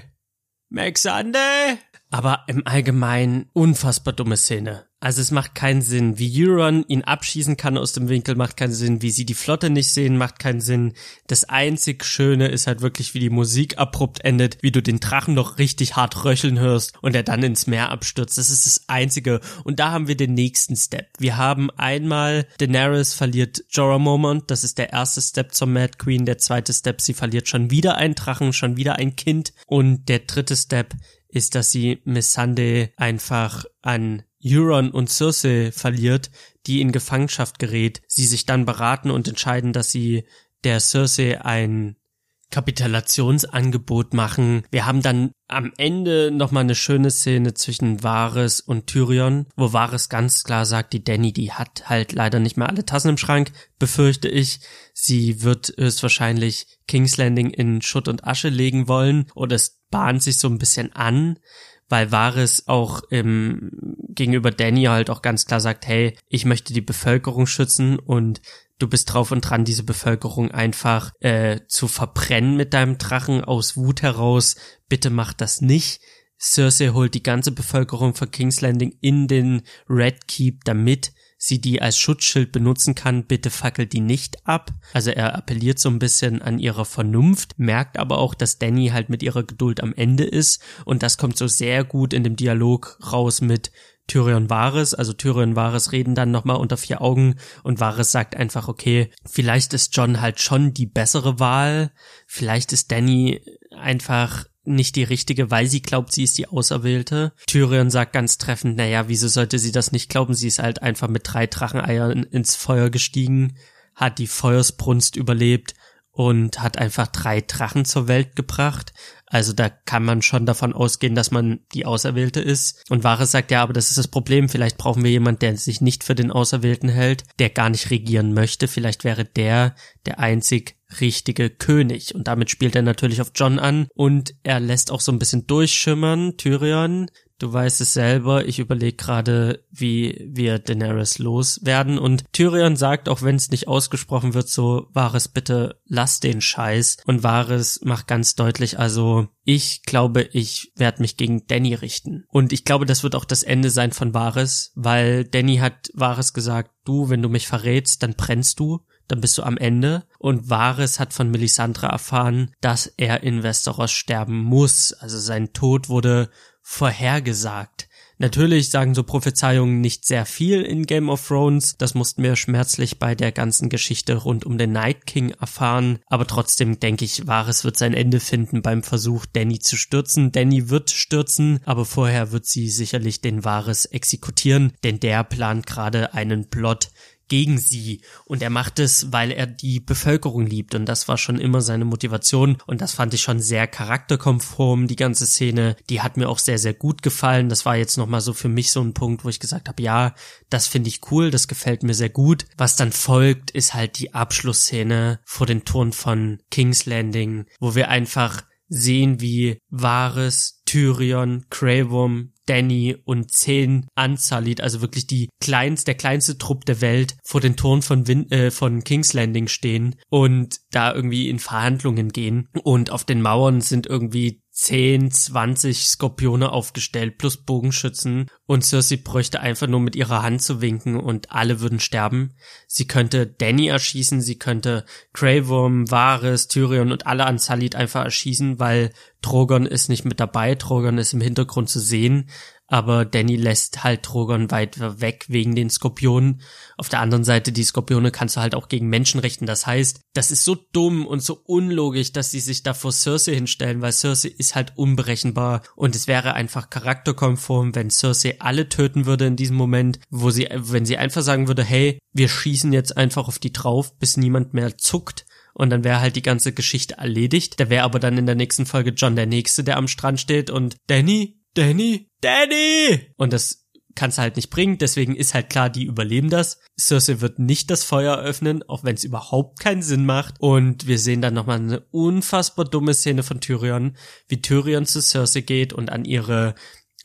Max Sunday. Aber im Allgemeinen unfassbar dumme Szene. Also es macht keinen Sinn. Wie Euron ihn abschießen kann aus dem Winkel, macht keinen Sinn. Wie sie die Flotte nicht sehen, macht keinen Sinn. Das einzig Schöne ist halt wirklich, wie die Musik abrupt endet, wie du den Drachen noch richtig hart röcheln hörst und er dann ins Meer abstürzt. Das ist das Einzige. Und da haben wir den nächsten Step. Wir haben einmal Daenerys verliert Jorah Mormont. Das ist der erste Step zur Mad Queen. Der zweite Step, sie verliert schon wieder einen Drachen, schon wieder ein Kind. Und der dritte Step ist, dass sie Missandei einfach an Euron und Cersei verliert, die in Gefangenschaft gerät, sie sich dann beraten und entscheiden, dass sie der Cersei ein Kapitulationsangebot machen. Wir haben dann am Ende nochmal eine schöne Szene zwischen Varys und Tyrion, wo Varys ganz klar sagt, die Danny, die hat halt leider nicht mehr alle Tassen im Schrank, befürchte ich. Sie wird höchstwahrscheinlich King's Landing in Schutt und Asche legen wollen oder es bahnt sich so ein bisschen an weil Varys auch ähm, gegenüber Danny halt auch ganz klar sagt, hey, ich möchte die Bevölkerung schützen und du bist drauf und dran, diese Bevölkerung einfach äh, zu verbrennen mit deinem Drachen aus Wut heraus. Bitte mach das nicht. Cersei holt die ganze Bevölkerung von King's Landing in den Red Keep, damit sie die als Schutzschild benutzen kann, bitte fackelt die nicht ab. Also er appelliert so ein bisschen an ihre Vernunft, merkt aber auch, dass Danny halt mit ihrer Geduld am Ende ist. Und das kommt so sehr gut in dem Dialog raus mit Tyrion Varys, also Tyrion Varys reden dann nochmal unter vier Augen und Varys sagt einfach, okay, vielleicht ist John halt schon die bessere Wahl, vielleicht ist Danny einfach nicht die richtige, weil sie glaubt, sie ist die Auserwählte. Tyrion sagt ganz treffend, naja, wieso sollte sie das nicht glauben? Sie ist halt einfach mit drei Dracheneiern ins Feuer gestiegen, hat die Feuersbrunst überlebt und hat einfach drei Drachen zur Welt gebracht. Also da kann man schon davon ausgehen, dass man die Auserwählte ist. Und Wahres sagt, ja, aber das ist das Problem. Vielleicht brauchen wir jemand, der sich nicht für den Auserwählten hält, der gar nicht regieren möchte. Vielleicht wäre der der einzig richtige König. Und damit spielt er natürlich auf John an und er lässt auch so ein bisschen durchschimmern, Tyrion, Du weißt es selber, ich überlege gerade, wie wir Daenerys loswerden. Und Tyrion sagt, auch wenn es nicht ausgesprochen wird, so, Varys, bitte lass den Scheiß. Und Varys macht ganz deutlich, also, ich glaube, ich werde mich gegen Danny richten. Und ich glaube, das wird auch das Ende sein von Varys, weil Danny hat Varys gesagt, du, wenn du mich verrätst, dann brennst du dann bist du am Ende. Und Varys hat von Melisandre erfahren, dass er in Westeros sterben muss. Also sein Tod wurde vorhergesagt. Natürlich sagen so Prophezeiungen nicht sehr viel in Game of Thrones. Das mussten wir schmerzlich bei der ganzen Geschichte rund um den Night King erfahren. Aber trotzdem denke ich, Varys wird sein Ende finden beim Versuch, Danny zu stürzen. Danny wird stürzen, aber vorher wird sie sicherlich den Varys exekutieren, denn der plant gerade einen Plot gegen sie. Und er macht es, weil er die Bevölkerung liebt. Und das war schon immer seine Motivation. Und das fand ich schon sehr charakterkonform, die ganze Szene, die hat mir auch sehr, sehr gut gefallen, das war jetzt nochmal so für mich so ein Punkt, wo ich gesagt habe, ja, das finde ich cool, das gefällt mir sehr gut. Was dann folgt, ist halt die Abschlussszene vor den Toren von King's Landing, wo wir einfach sehen, wie Varys, Tyrion, Cravum, Danny und zehn Unsullied, also wirklich die kleinste, der kleinste Trupp der Welt, vor den Toren von, Win äh, von King's Landing stehen und da irgendwie in Verhandlungen gehen. Und auf den Mauern sind irgendwie 10, 20 Skorpione aufgestellt plus Bogenschützen und Cersei bräuchte einfach nur mit ihrer Hand zu winken und alle würden sterben. Sie könnte Danny erschießen, sie könnte Grey Varys, Tyrion und alle an Salid einfach erschießen, weil Drogon ist nicht mit dabei, Drogon ist im Hintergrund zu sehen, aber Danny lässt halt Drogon weit weg wegen den Skorpionen. Auf der anderen Seite, die Skorpione kannst du halt auch gegen Menschen richten. Das heißt, das ist so dumm und so unlogisch, dass sie sich da vor Cersei hinstellen, weil Cersei ist halt unberechenbar und es wäre einfach charakterkonform, wenn Cersei alle töten würde in diesem Moment, wo sie, wenn sie einfach sagen würde, hey, wir schießen jetzt einfach auf die drauf, bis niemand mehr zuckt und dann wäre halt die ganze Geschichte erledigt. Da wäre aber dann in der nächsten Folge John der Nächste, der am Strand steht und Danny, Danny, Danny! Und das kannst du halt nicht bringen, deswegen ist halt klar, die überleben das. Cersei wird nicht das Feuer öffnen, auch wenn es überhaupt keinen Sinn macht. Und wir sehen dann nochmal eine unfassbar dumme Szene von Tyrion, wie Tyrion zu Cersei geht und an ihre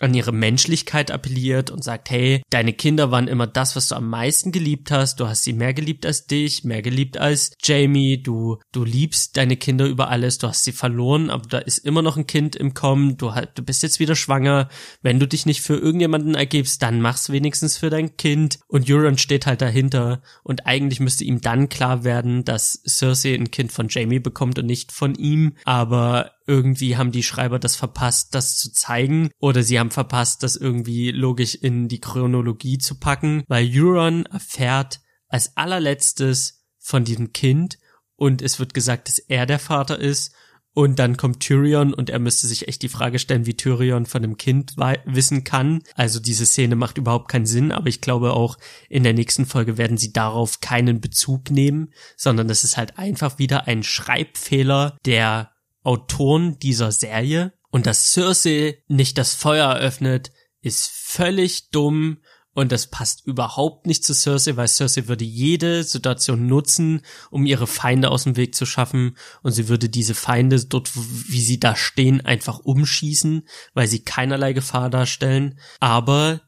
an ihre Menschlichkeit appelliert und sagt, hey, deine Kinder waren immer das, was du am meisten geliebt hast. Du hast sie mehr geliebt als dich, mehr geliebt als Jamie. Du, du liebst deine Kinder über alles. Du hast sie verloren, aber da ist immer noch ein Kind im Kommen. Du, du bist jetzt wieder schwanger. Wenn du dich nicht für irgendjemanden ergibst, dann mach's wenigstens für dein Kind. Und Euron steht halt dahinter. Und eigentlich müsste ihm dann klar werden, dass Cersei ein Kind von Jamie bekommt und nicht von ihm. Aber irgendwie haben die Schreiber das verpasst, das zu zeigen, oder sie haben verpasst, das irgendwie logisch in die Chronologie zu packen, weil Euron erfährt als allerletztes von diesem Kind und es wird gesagt, dass er der Vater ist und dann kommt Tyrion und er müsste sich echt die Frage stellen, wie Tyrion von dem Kind wissen kann. Also diese Szene macht überhaupt keinen Sinn, aber ich glaube auch in der nächsten Folge werden sie darauf keinen Bezug nehmen, sondern das ist halt einfach wieder ein Schreibfehler der Autoren dieser Serie und dass Cersei nicht das Feuer eröffnet, ist völlig dumm Und das passt überhaupt nicht zu Cersei, weil Cersei würde jede Situation nutzen, um ihre Feinde aus dem Weg zu schaffen. Und sie würde diese Feinde dort, wie sie da stehen, einfach umschießen, weil sie keinerlei Gefahr darstellen. Aber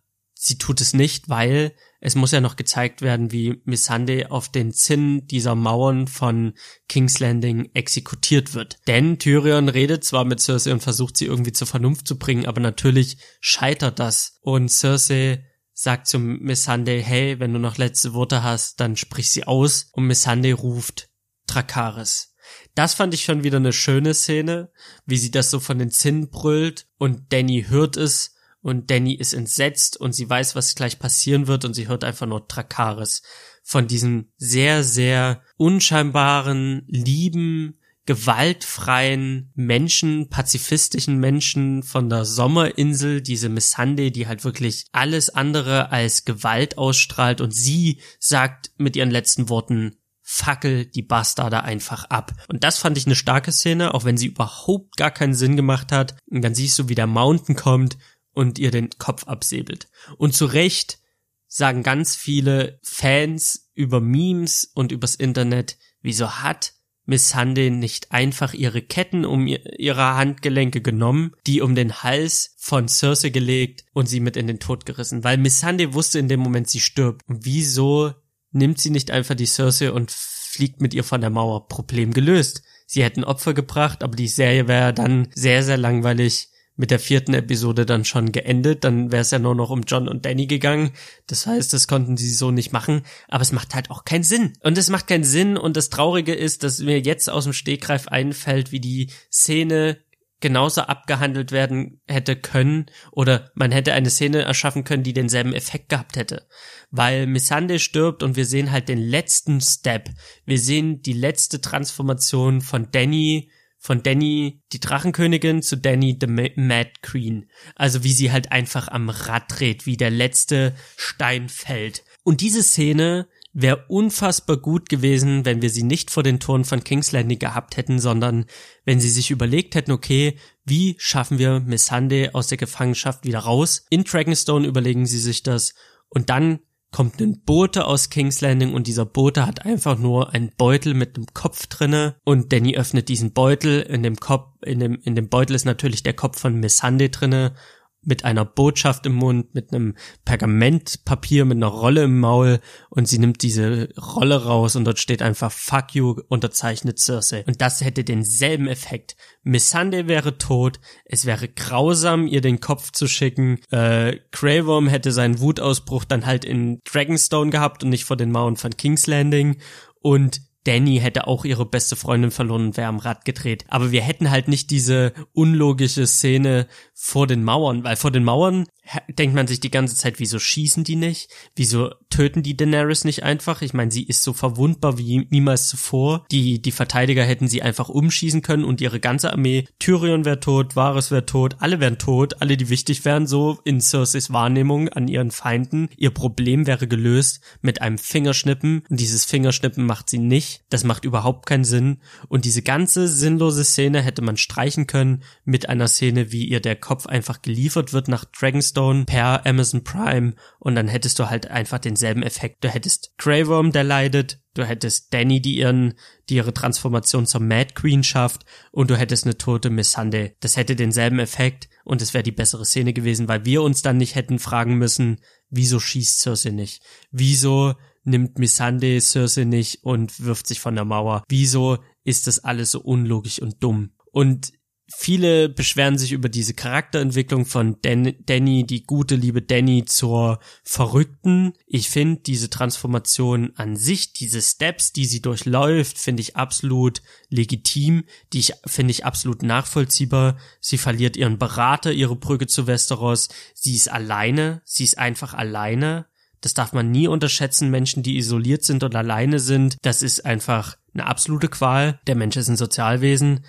sie tut es nicht, weil es muss ja noch gezeigt werden, wie Missandei auf den Zinn dieser Mauern von King's Landing exekutiert wird. Denn Tyrion redet zwar mit Cersei und versucht sie irgendwie zur Vernunft zu bringen, aber natürlich scheitert das. Und Cersei sagt zu Missandei, hey, wenn du noch letzte Worte hast, dann sprich sie aus. Und Missandei ruft Drakaris. Das fand ich schon wieder eine schöne Szene, wie sie das so von den Zinnen brüllt und Danny hört es und Danny ist entsetzt und sie weiß, was gleich passieren wird und sie hört einfach nur Drakaris von diesem sehr, sehr unscheinbaren, lieben, gewaltfreien Menschen, pazifistischen Menschen von der Sommerinsel, diese Missande, die halt wirklich alles andere als Gewalt ausstrahlt und sie sagt mit ihren letzten Worten, fackel die Bastarde einfach ab. Und das fand ich eine starke Szene, auch wenn sie überhaupt gar keinen Sinn gemacht hat. Und dann siehst du, wie der Mountain kommt und ihr den Kopf absäbelt. Und zu Recht sagen ganz viele Fans über Memes und übers Internet, wieso hat Miss Missandei nicht einfach ihre Ketten um ihre Handgelenke genommen, die um den Hals von Cersei gelegt und sie mit in den Tod gerissen, weil Miss Missandei wusste in dem Moment, sie stirbt. Und wieso nimmt sie nicht einfach die Cersei und fliegt mit ihr von der Mauer? Problem gelöst. Sie hätten Opfer gebracht, aber die Serie wäre dann sehr, sehr langweilig mit der vierten Episode dann schon geendet. Dann wäre es ja nur noch um John und Danny gegangen. Das heißt, das konnten sie so nicht machen. Aber es macht halt auch keinen Sinn. Und es macht keinen Sinn. Und das Traurige ist, dass mir jetzt aus dem Stegreif einfällt, wie die Szene genauso abgehandelt werden hätte können oder man hätte eine Szene erschaffen können, die denselben Effekt gehabt hätte. Weil Missande stirbt und wir sehen halt den letzten Step. Wir sehen die letzte Transformation von Danny von Danny die Drachenkönigin zu Danny the Mad Queen. Also wie sie halt einfach am Rad dreht, wie der letzte Stein fällt. Und diese Szene wäre unfassbar gut gewesen, wenn wir sie nicht vor den Toren von King's Landing gehabt hätten, sondern wenn sie sich überlegt hätten, okay, wie schaffen wir Missandei aus der Gefangenschaft wieder raus? In Dragonstone überlegen sie sich das und dann kommt ein Bote aus King's Landing und dieser Bote hat einfach nur einen Beutel mit einem Kopf drinne und Danny öffnet diesen Beutel. In dem Kopf in dem in dem Beutel ist natürlich der Kopf von Miss Sunday drinne mit einer Botschaft im Mund, mit einem Pergamentpapier, mit einer Rolle im Maul und sie nimmt diese Rolle raus und dort steht einfach Fuck you, unterzeichnet Cersei. Und das hätte denselben Effekt. Missandei wäre tot, es wäre grausam, ihr den Kopf zu schicken, äh, Grey Worm hätte seinen Wutausbruch dann halt in Dragonstone gehabt und nicht vor den Mauern von King's Landing und Danny hätte auch ihre beste Freundin verloren und wäre am Rad gedreht. Aber wir hätten halt nicht diese unlogische Szene vor den Mauern, weil vor den Mauern denkt man sich die ganze Zeit, wieso schießen die nicht? Wieso töten die Daenerys nicht einfach? Ich meine, sie ist so verwundbar wie niemals zuvor. Die, die Verteidiger hätten sie einfach umschießen können und ihre ganze Armee, Tyrion wäre tot, Varys wäre tot, alle wären tot, alle, die wichtig wären, so in Cerseis Wahrnehmung an ihren Feinden. Ihr Problem wäre gelöst mit einem Fingerschnippen und dieses Fingerschnippen macht sie nicht. Das macht überhaupt keinen Sinn. Und diese ganze sinnlose Szene hätte man streichen können mit einer Szene, wie ihr der Kopf einfach geliefert wird nach Dragon's Stone per Amazon Prime und dann hättest du halt einfach denselben Effekt. Du hättest Grey der leidet, du hättest Danny, die ihren, die ihre Transformation zur Mad Queen schafft und du hättest eine tote Miss Sunday. Das hätte denselben Effekt und es wäre die bessere Szene gewesen, weil wir uns dann nicht hätten fragen müssen, wieso schießt Cersei nicht? Wieso nimmt Missandei Cersei nicht und wirft sich von der Mauer? Wieso ist das alles so unlogisch und dumm? Und viele beschweren sich über diese Charakterentwicklung von Dan Danny, die gute liebe Danny zur Verrückten. Ich finde diese Transformation an sich, diese Steps, die sie durchläuft, finde ich absolut legitim, die ich finde ich absolut nachvollziehbar. Sie verliert ihren Berater, ihre Brücke zu Westeros. Sie ist alleine, sie ist einfach alleine. Das darf man nie unterschätzen. Menschen, die isoliert sind und alleine sind, das ist einfach eine absolute Qual. Der Mensch ist ein Sozialwesen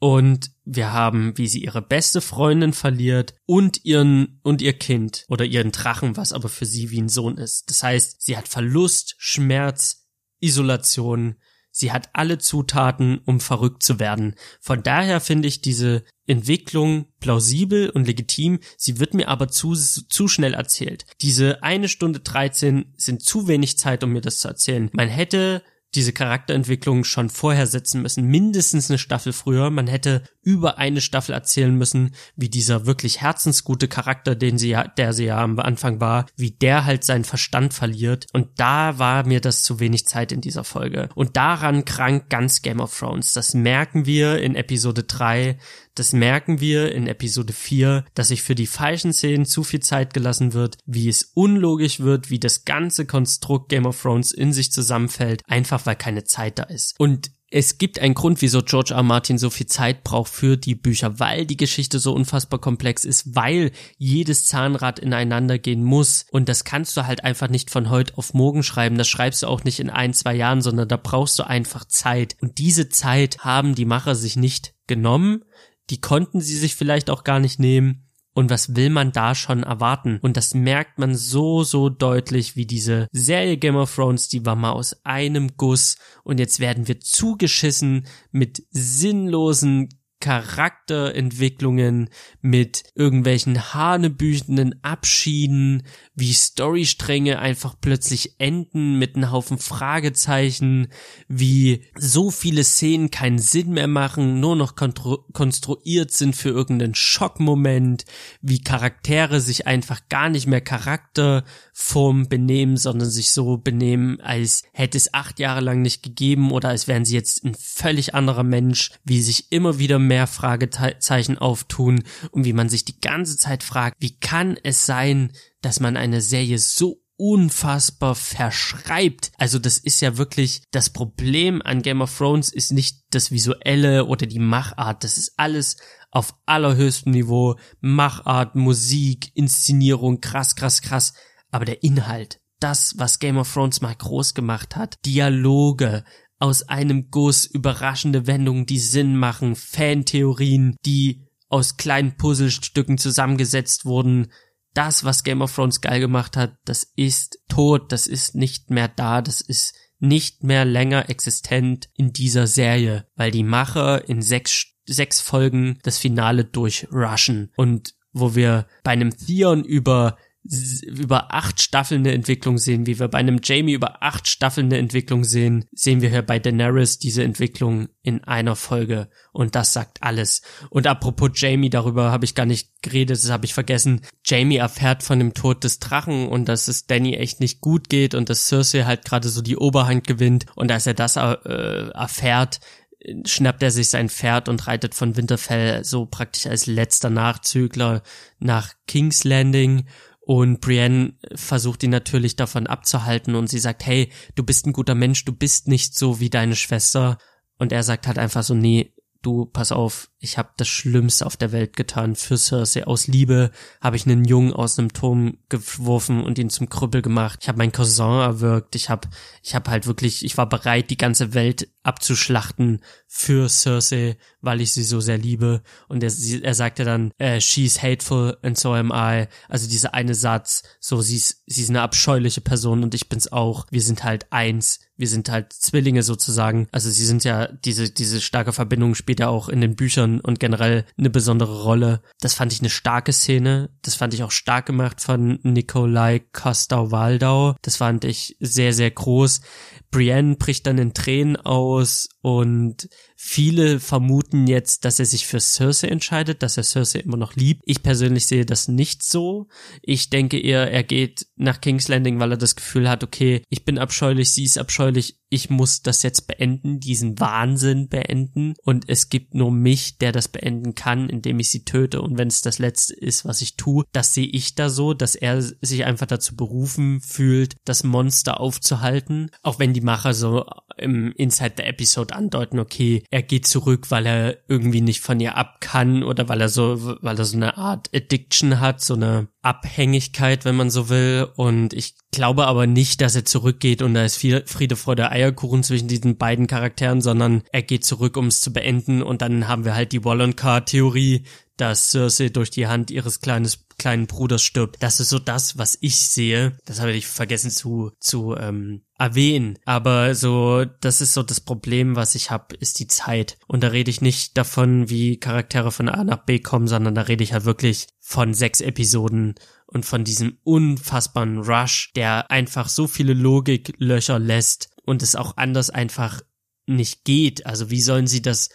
und wir haben, wie sie ihre beste Freundin verliert und ihren, und ihr Kind oder ihren Drachen, was aber für sie wie ein Sohn ist. Das heißt, sie hat Verlust, Schmerz, Isolation. Sie hat alle Zutaten, um verrückt zu werden. Von daher finde ich diese Entwicklung plausibel und legitim. Sie wird mir aber zu, zu schnell erzählt. Diese eine Stunde 13 sind zu wenig Zeit, um mir das zu erzählen. Man hätte diese Charakterentwicklung schon vorher setzen müssen, mindestens eine Staffel früher. Man hätte über eine Staffel erzählen müssen, wie dieser wirklich herzensgute Charakter, den sie ja, der sie ja am Anfang war, wie der halt seinen Verstand verliert. Und da war mir das zu wenig Zeit in dieser Folge. Und daran krankt ganz Game of Thrones. Das merken wir in Episode 3. Das merken wir in Episode 4, dass sich für die falschen Szenen zu viel Zeit gelassen wird, wie es unlogisch wird, wie das ganze Konstrukt Game of Thrones in sich zusammenfällt, einfach weil keine Zeit da ist. Und es gibt einen Grund, wieso George R. Martin so viel Zeit braucht für die Bücher, weil die Geschichte so unfassbar komplex ist, weil jedes Zahnrad ineinander gehen muss. Und das kannst du halt einfach nicht von heute auf morgen schreiben. Das schreibst du auch nicht in ein, zwei Jahren, sondern da brauchst du einfach Zeit. Und diese Zeit haben die Macher sich nicht genommen die konnten sie sich vielleicht auch gar nicht nehmen. Und was will man da schon erwarten? Und das merkt man so, so deutlich, wie diese Serie Game of Thrones, die war mal aus einem Guss und jetzt werden wir zugeschissen mit sinnlosen Charakterentwicklungen, mit irgendwelchen hanebüchenden Abschieden, wie Storystränge einfach plötzlich enden mit einem Haufen Fragezeichen, wie so viele Szenen keinen Sinn mehr machen, nur noch konstruiert sind für irgendeinen Schockmoment, wie Charaktere sich einfach gar nicht mehr Charakterform benehmen, sondern sich so benehmen, als hätte es acht Jahre lang nicht gegeben oder als wären sie jetzt ein völlig anderer Mensch, wie sich immer wieder mehr Fragezeichen auftun und wie man sich die ganze Zeit fragt, wie kann es sein, dass man eine Serie so unfassbar verschreibt. Also das ist ja wirklich das Problem an Game of Thrones ist nicht das visuelle oder die Machart, das ist alles auf allerhöchstem Niveau, Machart, Musik, Inszenierung, krass, krass, krass, aber der Inhalt, das, was Game of Thrones mal groß gemacht hat, Dialoge, aus einem Guss, überraschende Wendungen, die Sinn machen, Fantheorien, die aus kleinen Puzzlestücken zusammengesetzt wurden. Das, was Game of Thrones geil gemacht hat, das ist tot, das ist nicht mehr da, das ist nicht mehr länger existent in dieser Serie, weil die Macher in sechs, sechs Folgen das Finale durchrushen und wo wir bei einem Theon über über acht Staffeln eine Entwicklung sehen, wie wir bei einem Jamie über acht Staffeln eine Entwicklung sehen, sehen wir hier bei Daenerys diese Entwicklung in einer Folge und das sagt alles. Und apropos Jamie, darüber habe ich gar nicht geredet, das habe ich vergessen. Jamie erfährt von dem Tod des Drachen und dass es Danny echt nicht gut geht und dass Cersei halt gerade so die Oberhand gewinnt und als er das äh, erfährt, schnappt er sich sein Pferd und reitet von Winterfell so praktisch als letzter Nachzügler nach King's Landing und Brienne versucht ihn natürlich davon abzuhalten und sie sagt, hey, du bist ein guter Mensch, du bist nicht so wie deine Schwester. Und er sagt halt einfach so, nee, du, pass auf, ich habe das Schlimmste auf der Welt getan für Cersei. Aus Liebe habe ich einen Jungen aus einem Turm geworfen und ihn zum Krüppel gemacht. Ich habe meinen Cousin erwürgt. Ich habe ich hab halt wirklich, ich war bereit, die ganze Welt abzuschlachten für Cersei, weil ich sie so sehr liebe. Und er, er sagte dann, äh, she's hateful and so am I. Also dieser eine Satz, so sie ist, sie ist eine abscheuliche Person und ich bin's auch. Wir sind halt eins. Wir sind halt Zwillinge sozusagen. Also sie sind ja, diese, diese starke Verbindung spielt ja auch in den Büchern und, generell eine besondere Rolle. Das fand ich eine starke Szene. Das fand ich auch stark gemacht von Nikolai Kostau-Waldau. Das fand ich sehr, sehr groß. Brienne bricht dann in Tränen aus und viele vermuten jetzt, dass er sich für Cersei entscheidet, dass er Cersei immer noch liebt. Ich persönlich sehe das nicht so. Ich denke eher, er geht nach King's Landing, weil er das Gefühl hat, okay, ich bin abscheulich, sie ist abscheulich, ich muss das jetzt beenden, diesen Wahnsinn beenden und es gibt nur mich, der das beenden kann, indem ich sie töte und wenn es das letzte ist, was ich tue, das sehe ich da so, dass er sich einfach dazu berufen fühlt, das Monster aufzuhalten, auch wenn die Macher so im Inside the Episode andeuten, okay, er geht zurück, weil er irgendwie nicht von ihr ab kann oder weil er so, weil er so eine Art Addiction hat, so eine Abhängigkeit, wenn man so will. Und ich glaube aber nicht, dass er zurückgeht und da ist viel Friede der Eierkuchen zwischen diesen beiden Charakteren, sondern er geht zurück, um es zu beenden. Und dann haben wir halt die Walloncar-Theorie, dass Cersei durch die Hand ihres kleines, kleinen Bruders stirbt. Das ist so das, was ich sehe. Das habe ich vergessen zu, zu ähm, erwähnen. Aber so, das ist so das Problem, was ich habe, ist die Zeit. Und da rede ich nicht davon, wie Charaktere von A nach B kommen, sondern da rede ich halt wirklich von sechs Episoden und von diesem unfassbaren Rush, der einfach so viele Logiklöcher lässt und es auch anders einfach nicht geht. Also wie sollen sie das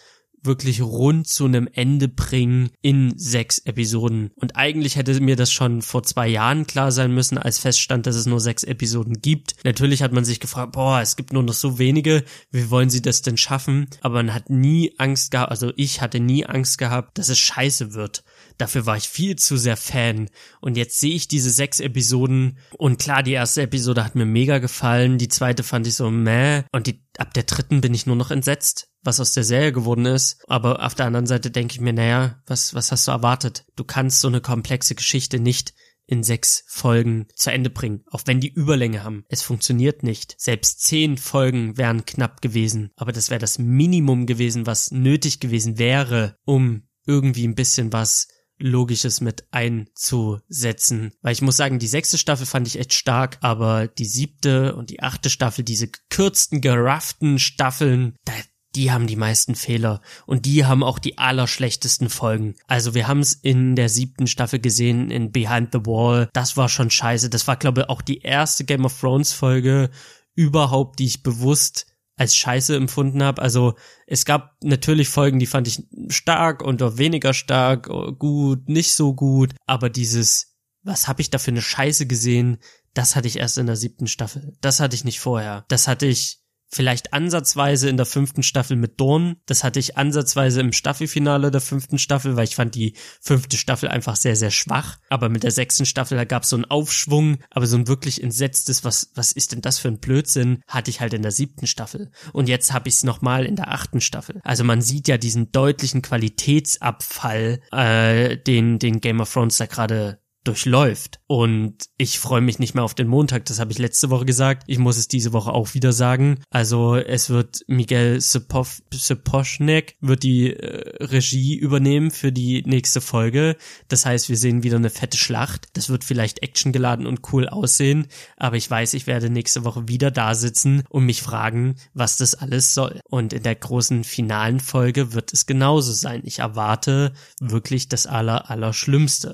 wirklich rund zu einem Ende bringen in sechs Episoden. Und eigentlich hätte mir das schon vor zwei Jahren klar sein müssen, als feststand, dass es nur sechs Episoden gibt. Natürlich hat man sich gefragt, boah, es gibt nur noch so wenige, wie wollen sie das denn schaffen? Aber man hat nie Angst gehabt, also ich hatte nie Angst gehabt, dass es scheiße wird. Dafür war ich viel zu sehr Fan. Und jetzt sehe ich diese sechs Episoden. Und klar, die erste Episode hat mir mega gefallen. Die zweite fand ich so meh. Und die, ab der dritten bin ich nur noch entsetzt, was aus der Serie geworden ist. Aber auf der anderen Seite denke ich mir, naja, was, was hast du erwartet? Du kannst so eine komplexe Geschichte nicht in sechs Folgen zu Ende bringen, auch wenn die Überlänge haben. Es funktioniert nicht. Selbst zehn Folgen wären knapp gewesen, aber das wäre das Minimum gewesen, was nötig gewesen wäre, um irgendwie ein bisschen was Logisches mit einzusetzen. Weil ich muss sagen, die sechste Staffel fand ich echt stark, aber die siebte und die achte Staffel, diese gekürzten, gerafften Staffeln, da, die haben die meisten Fehler und die haben auch die allerschlechtesten Folgen. Also wir haben es in der siebten Staffel gesehen in Behind the Wall. Das war schon scheiße. Das war glaube ich auch die erste Game of Thrones Folge überhaupt, die ich bewusst als scheiße empfunden habe. Also es gab natürlich Folgen, die fand ich stark und weniger stark, gut, nicht so gut, aber dieses, was habe ich da für eine Scheiße gesehen, das hatte ich erst in der siebten Staffel. Das hatte ich nicht vorher. Das hatte ich vielleicht ansatzweise in der fünften Staffel mit Dorn. Das hatte ich ansatzweise im Staffelfinale der fünften Staffel, weil ich fand die fünfte Staffel einfach sehr, sehr schwach. Aber mit der sechsten Staffel, da gab es so einen Aufschwung, aber so ein wirklich entsetztes, was, was ist denn das für ein Blödsinn, hatte ich halt in der siebten Staffel. Und jetzt habe ich es nochmal in der achten Staffel. Also man sieht ja diesen deutlichen Qualitätsabfall, äh, den, den Game of Thrones da gerade durchläuft. Und ich freue mich nicht mehr auf den Montag, das habe ich letzte Woche gesagt. Ich muss es diese Woche auch wieder sagen. Also es wird Miguel Seposchnek wird die äh, Regie übernehmen für die nächste Folge. Das heißt, wir sehen wieder eine fette Schlacht. Das wird vielleicht actiongeladen und cool aussehen, aber ich weiß, ich werde nächste Woche wieder da sitzen und mich fragen, was das alles soll. Und in der großen finalen Folge wird es genauso sein. Ich erwarte wirklich das aller, aller.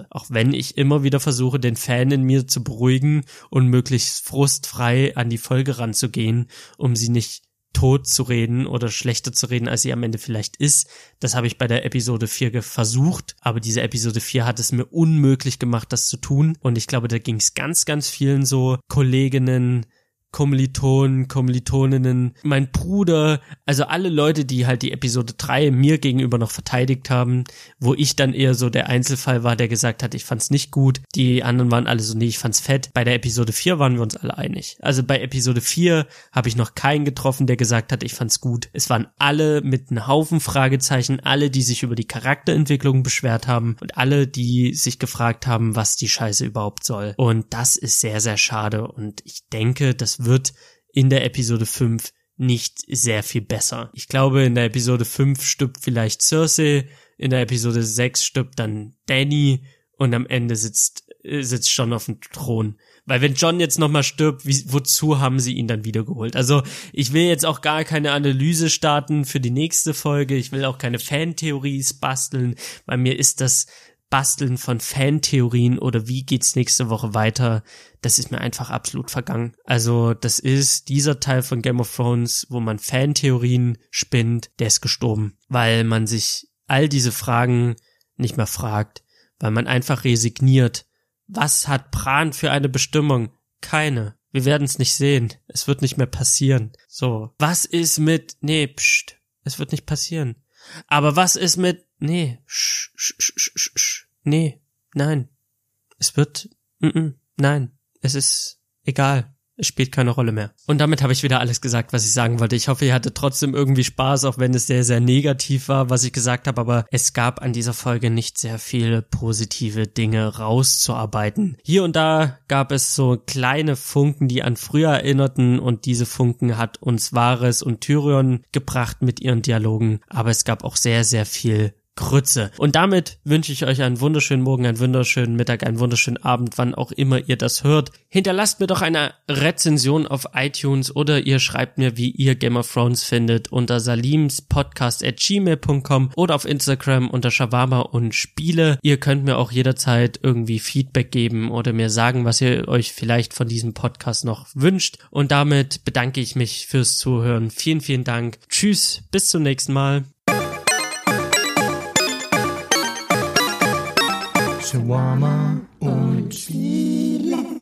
Auch wenn ich immer wieder versuche, den Fan in mir zu beruhigen und möglichst frustfrei an die Folge ranzugehen, um sie nicht tot zu reden oder schlechter zu reden, als sie am Ende vielleicht ist. Das habe ich bei der Episode 4 versucht, aber diese Episode 4 hat es mir unmöglich gemacht, das zu tun. Und ich glaube, da ging es ganz, ganz vielen so Kolleginnen, Kommilitonen, Kommilitoninnen, mein Bruder, also alle Leute, die halt die Episode 3 mir gegenüber noch verteidigt haben, wo ich dann eher so der Einzelfall war, der gesagt hat, ich fand's nicht gut. Die anderen waren alle so, nee, ich fand's fett. Bei der Episode 4 waren wir uns alle einig. Also bei Episode 4 habe ich noch keinen getroffen, der gesagt hat, ich fand's gut. Es waren alle mit einem Haufen Fragezeichen, alle, die sich über die Charakterentwicklung beschwert haben und alle, die sich gefragt haben, was die Scheiße überhaupt soll. Und das ist sehr, sehr schade und ich denke, das wird in der Episode 5 nicht sehr viel besser. Ich glaube, in der Episode 5 stirbt vielleicht Cersei, in der Episode 6 stirbt dann Danny und am Ende sitzt, äh, sitzt John auf dem Thron. Weil wenn John jetzt nochmal stirbt, wie, wozu haben sie ihn dann wiedergeholt? Also ich will jetzt auch gar keine Analyse starten für die nächste Folge. Ich will auch keine Fantheories basteln, weil mir ist das Basteln von Fantheorien oder wie geht's nächste Woche weiter, das ist mir einfach absolut vergangen. Also das ist dieser Teil von Game of Thrones, wo man Fantheorien spinnt, der ist gestorben, weil man sich all diese Fragen nicht mehr fragt, weil man einfach resigniert. Was hat Bran für eine Bestimmung? Keine. Wir werden es nicht sehen. Es wird nicht mehr passieren. So. Was ist mit, nee, pst, es wird nicht passieren. Aber was ist mit, nee, sch, sch, sch, sch, sch, nee, nein. Es wird, mm, mm, nein. Es ist egal. Es spielt keine Rolle mehr. Und damit habe ich wieder alles gesagt, was ich sagen wollte. Ich hoffe, ihr hattet trotzdem irgendwie Spaß, auch wenn es sehr, sehr negativ war, was ich gesagt habe. Aber es gab an dieser Folge nicht sehr viele positive Dinge rauszuarbeiten. Hier und da gab es so kleine Funken, die an früher erinnerten. Und diese Funken hat uns Wahres und Tyrion gebracht mit ihren Dialogen. Aber es gab auch sehr, sehr viel Grütze. Und damit wünsche ich euch einen wunderschönen Morgen, einen wunderschönen Mittag, einen wunderschönen Abend, wann auch immer ihr das hört. Hinterlasst mir doch eine Rezension auf iTunes oder ihr schreibt mir, wie ihr Game of Thrones findet unter salimspodcast.gmail.com oder auf Instagram unter Shawarma und Spiele. Ihr könnt mir auch jederzeit irgendwie Feedback geben oder mir sagen, was ihr euch vielleicht von diesem Podcast noch wünscht. Und damit bedanke ich mich fürs Zuhören. Vielen, vielen Dank. Tschüss, bis zum nächsten Mal. Shawarma und Spiele.